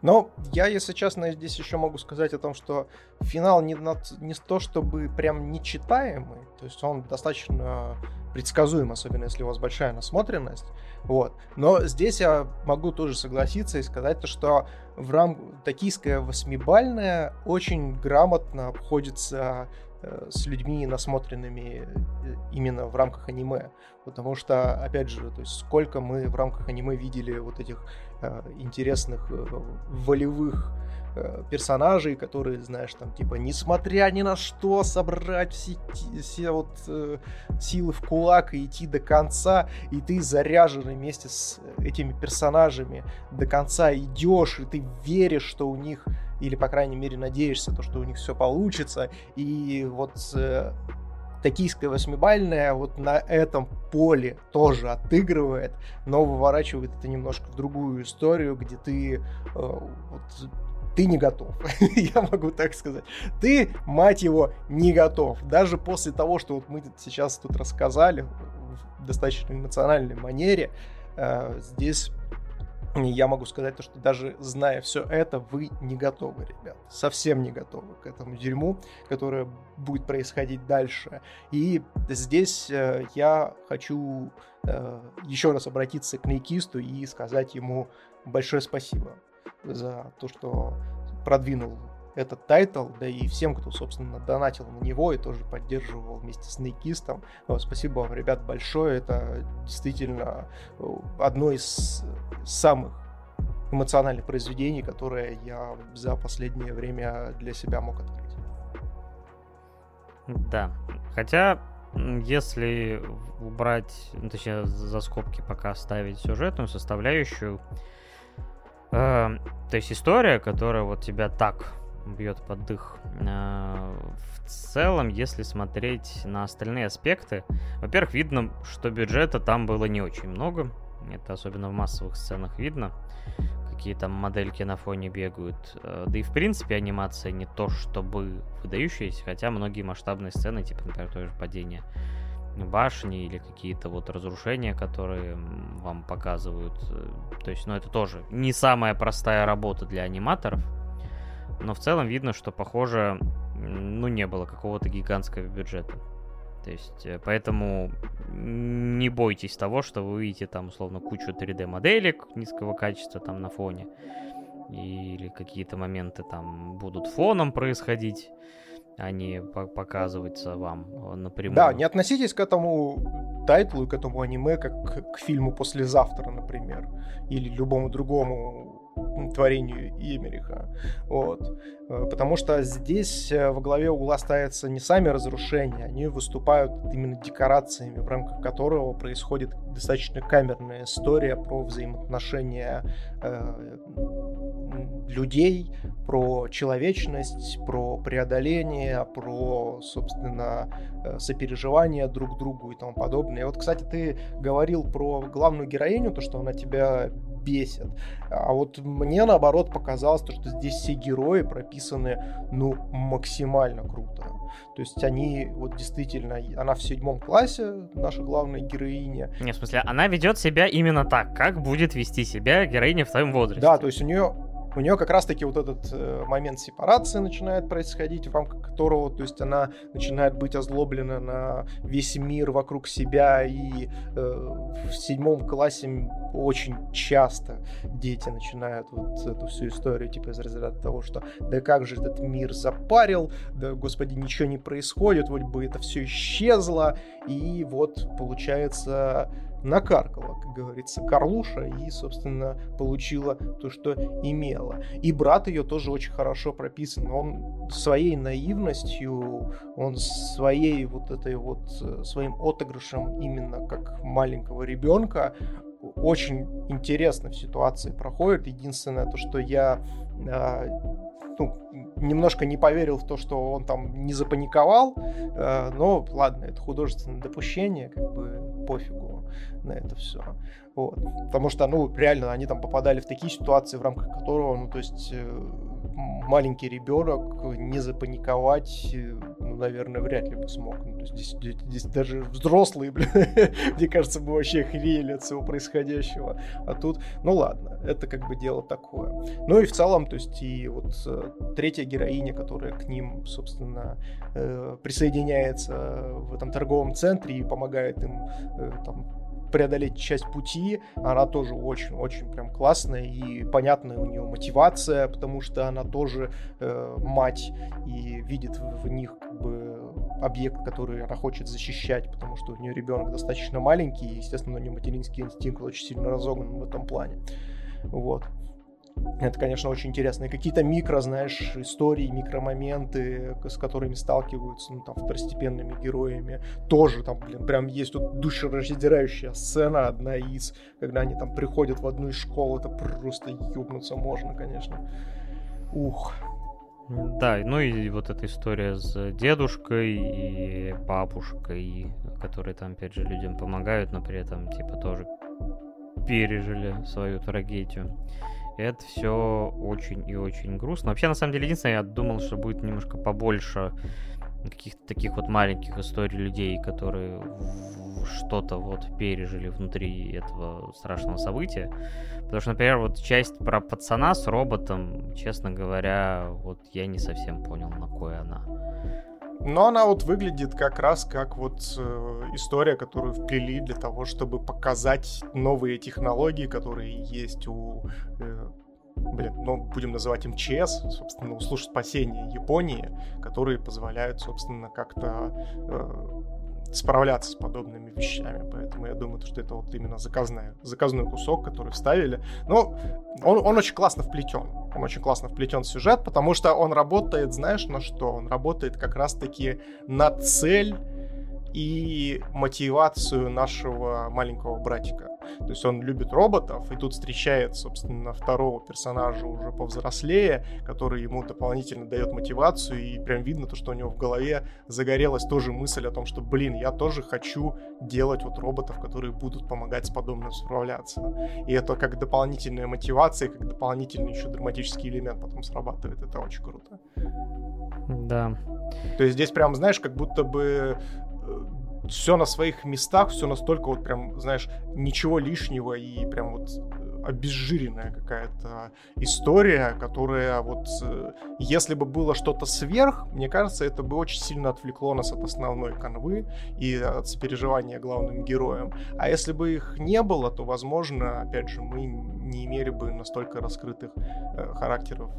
Но я, если честно, здесь еще могу сказать о том, что финал не, не то чтобы прям нечитаемый, то есть он достаточно предсказуем, особенно если у вас большая насмотренность. Вот. Но здесь я могу тоже согласиться и сказать, то, что в рам... токийская восьмибальная очень грамотно обходится э, с людьми насмотренными э, именно в рамках аниме. Потому что, опять же, то есть сколько мы в рамках аниме видели вот этих э, интересных э, волевых Э, персонажей, которые, знаешь, там, типа, несмотря ни на что, собрать все, все вот э, силы в кулак и идти до конца, и ты заряженный вместе с этими персонажами до конца идешь, и ты веришь, что у них, или, по крайней мере, надеешься, то, что у них все получится, и вот э, токийская восьмибальная вот на этом поле тоже отыгрывает, но выворачивает это немножко в другую историю, где ты э, вот, ты не готов. Я могу так сказать. Ты, мать его, не готов. Даже после того, что вот мы сейчас тут рассказали в достаточно эмоциональной манере, э, здесь я могу сказать то, что даже зная все это, вы не готовы, ребят. Совсем не готовы к этому дерьму, которое будет происходить дальше. И здесь э, я хочу э, еще раз обратиться к Нейкисту и сказать ему большое спасибо за то, что продвинул этот тайтл, да и всем, кто, собственно, донатил на него и тоже поддерживал вместе с Нейкистом. Спасибо вам, ребят, большое. Это действительно э, одно из самых эмоциональных произведений, которые я за последнее время для себя мог открыть. Да, хотя если убрать, ну, точнее, за скобки пока оставить сюжетную составляющую, э, то есть история, которая вот тебя так бьет под дых. Э, в целом, если смотреть на остальные аспекты, во-первых, видно, что бюджета там было не очень много. Это особенно в массовых сценах видно. Какие там модельки на фоне бегают. Э, да и в принципе анимация не то чтобы выдающаяся, хотя многие масштабные сцены, типа, например, тоже падение башни или какие-то вот разрушения, которые вам показывают. Э, то есть, ну, это тоже не самая простая работа для аниматоров. Но в целом видно, что, похоже, ну, не было какого-то гигантского бюджета. То есть, э, поэтому не бойтесь того, что вы увидите там, условно, кучу 3D-моделек низкого качества там на фоне. Или какие-то моменты там будут фоном происходить а не показываться вам э, напрямую. Да, не относитесь к этому тайтлу и к этому аниме как к фильму «Послезавтра», например, или любому другому творению Емериха. Вот. Э, потому что здесь э, во главе угла ставятся не сами разрушения, они выступают именно декорациями, в рамках которого происходит достаточно камерная история про взаимоотношения э, людей, про человечность, про преодоление, про, собственно, э, сопереживание друг другу и тому подобное. И вот, кстати, ты говорил про главную героиню, то, что она тебя бесит. А вот мне, наоборот, показалось, то, что здесь все герои прописаны, ну, максимально круто. То есть они вот действительно, она в седьмом классе, наша главная героиня. Не, в смысле, она ведет себя именно так, как будет вести себя героиня в твоем возрасте. Да, то есть у нее у нее как раз-таки вот этот э, момент сепарации начинает происходить, в рамках которого, то есть она начинает быть озлоблена на весь мир вокруг себя, и э, в седьмом классе очень часто дети начинают вот эту всю историю, типа из разряда того, что да как же этот мир запарил, да, господи, ничего не происходит, вот бы это все исчезло, и вот получается накаркала, как говорится, Карлуша и, собственно, получила то, что имела. И брат ее тоже очень хорошо прописан. Он своей наивностью, он своей вот этой вот, э, своим отыгрышем именно как маленького ребенка очень интересно в ситуации проходит. Единственное, то, что я а, ну, немножко не поверил в то, что он там не запаниковал, э, но ладно, это художественное допущение, как бы пофигу на это все. Вот. Потому что, ну, реально, они там попадали в такие ситуации, в рамках которого, ну, то есть э, маленький ребенок не запаниковать, э, ну, наверное, вряд ли бы смог. Ну, то есть здесь, здесь, даже взрослые, блин, мне кажется, бы вообще охренели от всего происходящего. А тут, ну ладно, это как бы дело такое. Ну и в целом, то есть и вот э, третья героиня, которая к ним, собственно, присоединяется в этом торговом центре и помогает им там преодолеть часть пути. Она тоже очень-очень прям классная и понятная у нее мотивация, потому что она тоже э, мать и видит в, в них как бы объект, который она хочет защищать, потому что у нее ребенок достаточно маленький, и, естественно, у нее материнский инстинкт очень сильно разогнан в этом плане. Вот. Это, конечно, очень интересно. И какие-то микро, знаешь, истории, микромоменты, с которыми сталкиваются, ну, там, второстепенными героями, тоже там, блин, прям есть тут душераздирающая сцена, одна из, когда они там приходят в одну из школ, это просто ёбнуться можно, конечно. Ух. Да, ну и вот эта история с дедушкой и бабушкой, которые там, опять же, людям помогают, но при этом, типа, тоже пережили свою трагедию. Это все очень и очень грустно. Вообще, на самом деле, единственное, я думал, что будет немножко побольше каких-то таких вот маленьких историй людей, которые что-то вот пережили внутри этого страшного события. Потому что, например, вот часть про пацана с роботом, честно говоря, вот я не совсем понял, на кой она. Но она вот выглядит как раз как вот э, история, которую вплели для того, чтобы показать новые технологии, которые есть у э, блин, ну, будем называть МЧС, собственно, у служб спасения Японии, которые позволяют, собственно, как-то э, справляться с подобными вещами. Поэтому я думаю, что это вот именно заказная, заказной кусок, который вставили. Но он, он очень классно вплетен. Он очень классно вплетен в сюжет, потому что он работает, знаешь, на что? Он работает как раз-таки на цель и мотивацию нашего маленького братика. То есть он любит роботов, и тут встречает, собственно, второго персонажа уже повзрослее, который ему дополнительно дает мотивацию, и прям видно то, что у него в голове загорелась тоже мысль о том, что, блин, я тоже хочу делать вот роботов, которые будут помогать с подобным справляться. И это как дополнительная мотивация, как дополнительный еще драматический элемент потом срабатывает. Это очень круто. Да. То есть здесь прям, знаешь, как будто бы все на своих местах, все настолько вот прям, знаешь, ничего лишнего и прям вот э, обезжиренная какая-то история, которая вот, э, если бы было что-то сверх, мне кажется, это бы очень сильно отвлекло нас от основной канвы и от сопереживания главным героям. А если бы их не было, то, возможно, опять же, мы не имели бы настолько раскрытых э, характеров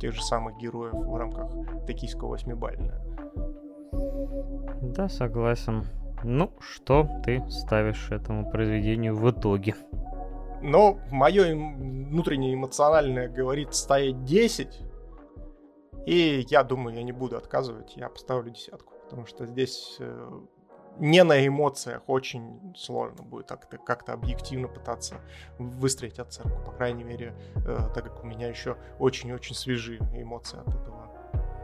тех же самых героев в рамках токийского восьмибального. Да, согласен. Ну, что ты ставишь этому произведению в итоге? Но мое внутреннее эмоциональное говорит ставить 10. И я думаю, я не буду отказывать, я поставлю десятку. Потому что здесь э, не на эмоциях очень сложно будет как-то, как объективно пытаться выстроить оценку. По крайней мере, э, так как у меня еще очень-очень свежие эмоции от этого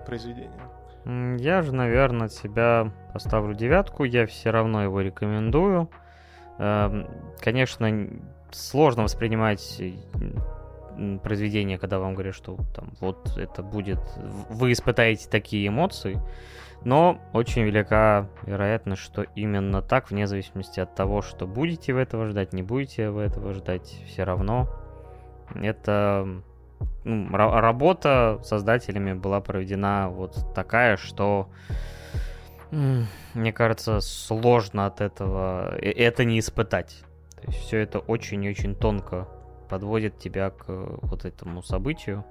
произведения. Я же, наверное, тебя поставлю девятку. Я все равно его рекомендую. Эм, конечно, сложно воспринимать произведение, когда вам говорят, что там вот это будет, вы испытаете такие эмоции, но очень велика вероятность, что именно так, вне зависимости от того, что будете вы этого ждать, не будете вы этого ждать, все равно это ну, работа создателями была проведена вот такая, что мне кажется, сложно от этого э, это не испытать. То есть все это очень-очень тонко подводит тебя к вот этому событию.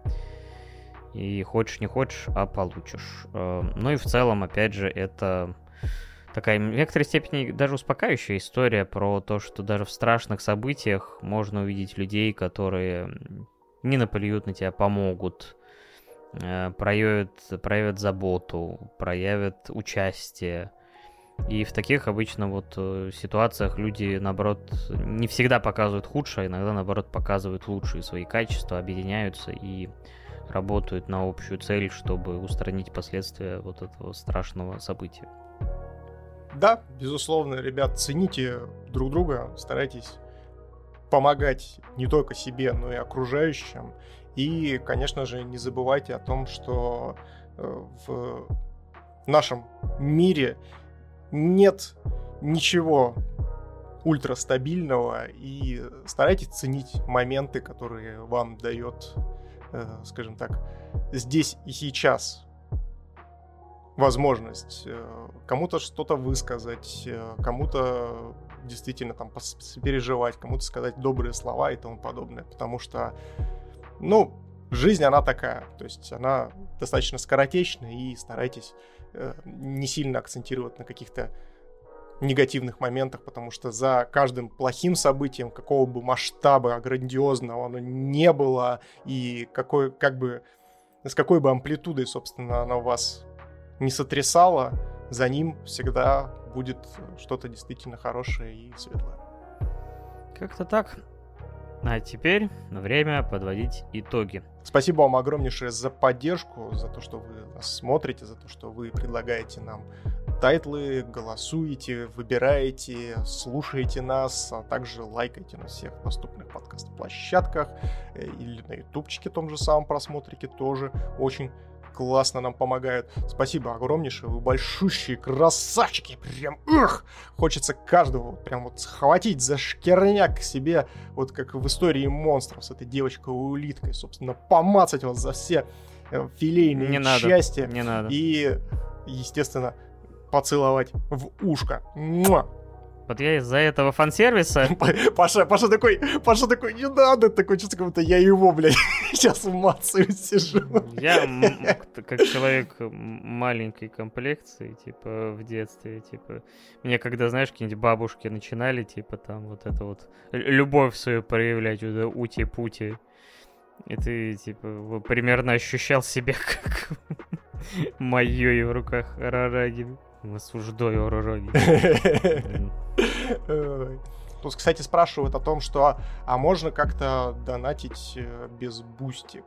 И хочешь не хочешь, а получишь. Э, ну и в целом, опять же, это такая в некоторой степени даже успокаивающая история про то, что даже в страшных событиях можно увидеть людей, которые не наплюют на тебя, помогут, э, проявят, проявят заботу, проявят участие. И в таких обычно вот э, ситуациях люди, наоборот, не всегда показывают худшее, а иногда, наоборот, показывают лучшие свои качества, объединяются и работают на общую цель, чтобы устранить последствия вот этого страшного события. Да, безусловно, ребят, цените друг друга, старайтесь помогать не только себе, но и окружающим. И, конечно же, не забывайте о том, что э, в нашем мире нет ничего ультрастабильного, и старайтесь ценить моменты, которые вам дает, э, скажем так, здесь и сейчас возможность э, кому-то что-то высказать, кому-то действительно там переживать, кому-то сказать добрые слова и тому подобное, потому что, ну, жизнь, она такая, то есть она достаточно скоротечная, и старайтесь э, не сильно акцентировать на каких-то негативных моментах, потому что за каждым плохим событием, какого бы масштаба грандиозного оно не было, и какой, как бы, с какой бы амплитудой, собственно, оно вас не сотрясало, за ним всегда будет что-то действительно хорошее и светлое. Как-то так. А теперь время подводить итоги. Спасибо вам огромнейшее за поддержку, за то, что вы нас смотрите, за то, что вы предлагаете нам тайтлы, голосуете, выбираете, слушаете нас, а также лайкайте на всех доступных подкаст-площадках э, или на ютубчике том же самом просмотрике тоже очень классно нам помогают. Спасибо огромнейшее, вы большущие красавчики, прям, эх, хочется каждого прям вот схватить за шкерняк к себе, вот как в истории монстров с этой девочкой-улиткой, собственно, помацать вас за все э, филейные Не надо, части. Не надо. И, естественно, поцеловать в ушко. Муа! Вот я из-за этого фан-сервиса... Паша, Паша такой, Паша такой, не надо, такой чувство, как будто я его, блядь, сейчас умацаю сижу. Я, как человек маленькой комплекции, типа, в детстве, типа, мне когда, знаешь, какие-нибудь бабушки начинали, типа, там, вот это вот, любовь свою проявлять, вот ути-пути, и ты, типа, примерно ощущал себя как Маёй в руках Арараги. Осуждаю Арараги. Тут, кстати, спрашивают о том, что а можно как-то донатить э, без Бустика?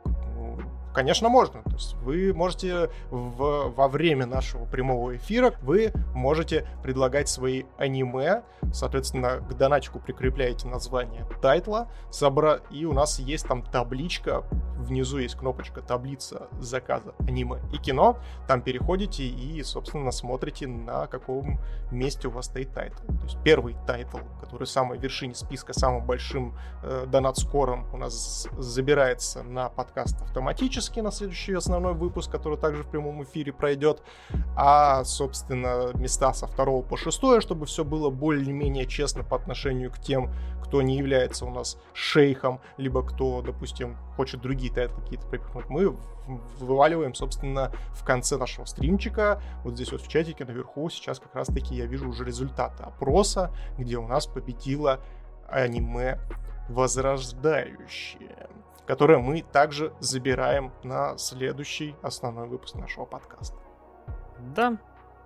Конечно, можно. То есть вы можете в, во время нашего прямого эфира вы можете предлагать свои аниме. Соответственно, к донатчику прикрепляете название тайтла. Собра... И у нас есть там табличка. Внизу есть кнопочка таблица заказа аниме и кино. Там переходите и, собственно, смотрите, на каком месте у вас стоит тайтл. То есть первый тайтл, который самой вершине списка, самым большим э, донат-скором у нас забирается на подкаст автоматически на следующий основной выпуск, который также в прямом эфире пройдет. А, собственно, места со второго по шестое, чтобы все было более-менее честно по отношению к тем, кто не является у нас шейхом, либо кто, допустим, хочет другие тайтлы какие-то припихнуть. Мы вываливаем, собственно, в конце нашего стримчика. Вот здесь вот в чатике наверху сейчас как раз-таки я вижу уже результаты опроса, где у нас победила аниме «Возрождающее» которое мы также забираем на следующий основной выпуск нашего подкаста. Да.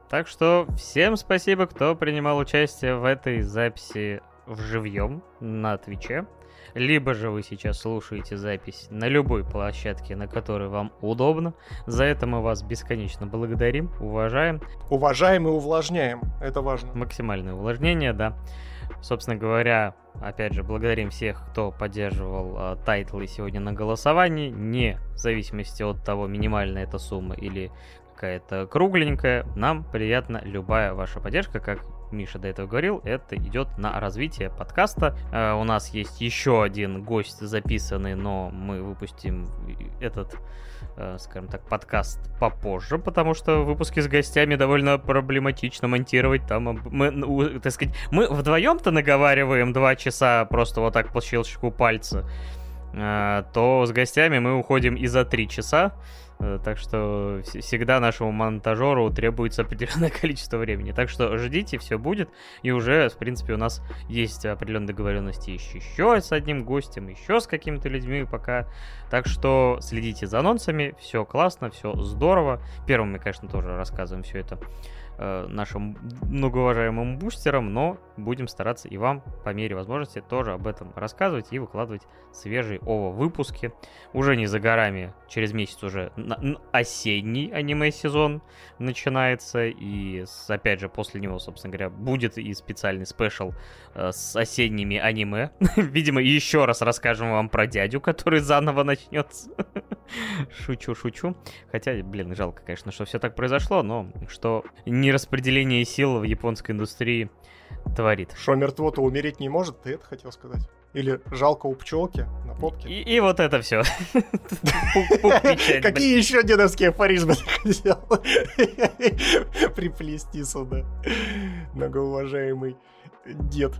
Так что всем спасибо, кто принимал участие в этой записи в живьем на Твиче. Либо же вы сейчас слушаете запись на любой площадке, на которой вам удобно. За это мы вас бесконечно благодарим, уважаем. Уважаем и увлажняем, это важно. Максимальное увлажнение, да. Собственно говоря, опять же, благодарим всех, кто поддерживал э, тайтлы сегодня на голосовании, не в зависимости от того, минимальная эта сумма или какая-то кругленькая, нам приятна любая ваша поддержка, как Миша до этого говорил, это идет на развитие подкаста. Э, у нас есть еще один гость записанный, но мы выпустим этот скажем так, подкаст попозже, потому что выпуски с гостями довольно проблематично монтировать. Там мы, так сказать, мы вдвоем-то наговариваем два часа просто вот так по щелчку пальца, э, то с гостями мы уходим и за три часа. Э, так что всегда нашему монтажеру требуется определенное количество времени. Так что ждите, все будет. И уже, в принципе, у нас есть определенные договоренности еще с одним гостем, еще с какими-то людьми пока. Так что следите за анонсами. Все классно, все здорово. Первым мы, конечно, тоже рассказываем все это нашим многоуважаемым бустерам, но будем стараться и вам по мере возможности тоже об этом рассказывать и выкладывать свежие ОВА выпуски. Уже не за горами, через месяц уже осенний аниме-сезон начинается, и опять же после него, собственно говоря, будет и специальный спешл э, с осенними аниме. Видимо, еще раз расскажем вам про дядю, который заново начнется. шучу, шучу. Хотя, блин, жалко, конечно, что все так произошло, но что нераспределение сил в японской индустрии творит. Что мертво-то умереть не может, ты это хотел сказать? Или жалко у пчелки на попке? И, и вот это все. Какие еще дедовские афоризмы ты хотел приплести сюда, многоуважаемый дед?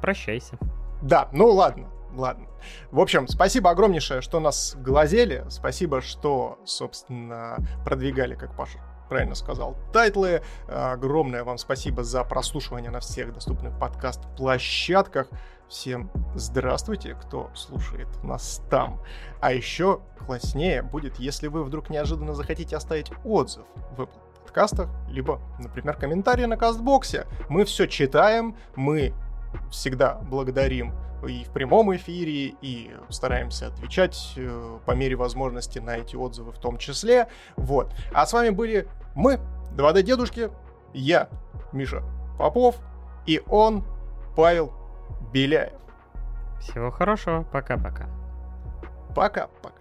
Прощайся. Да, ну ладно, ладно. В общем, спасибо огромнейшее, что нас глазели. Спасибо, что, собственно, продвигали, как Паша правильно сказал, тайтлы. Огромное вам спасибо за прослушивание на всех доступных подкаст-площадках. Всем здравствуйте, кто слушает нас там. А еще класснее будет, если вы вдруг неожиданно захотите оставить отзыв в Apple подкастах, либо, например, комментарий на кастбоксе. Мы все читаем, мы всегда благодарим и в прямом эфире, и стараемся отвечать э, по мере возможности на эти отзывы в том числе. Вот. А с вами были мы, 2D-дедушки. Я, Миша Попов, и он, Павел Беляев. Всего хорошего. Пока-пока. Пока-пока.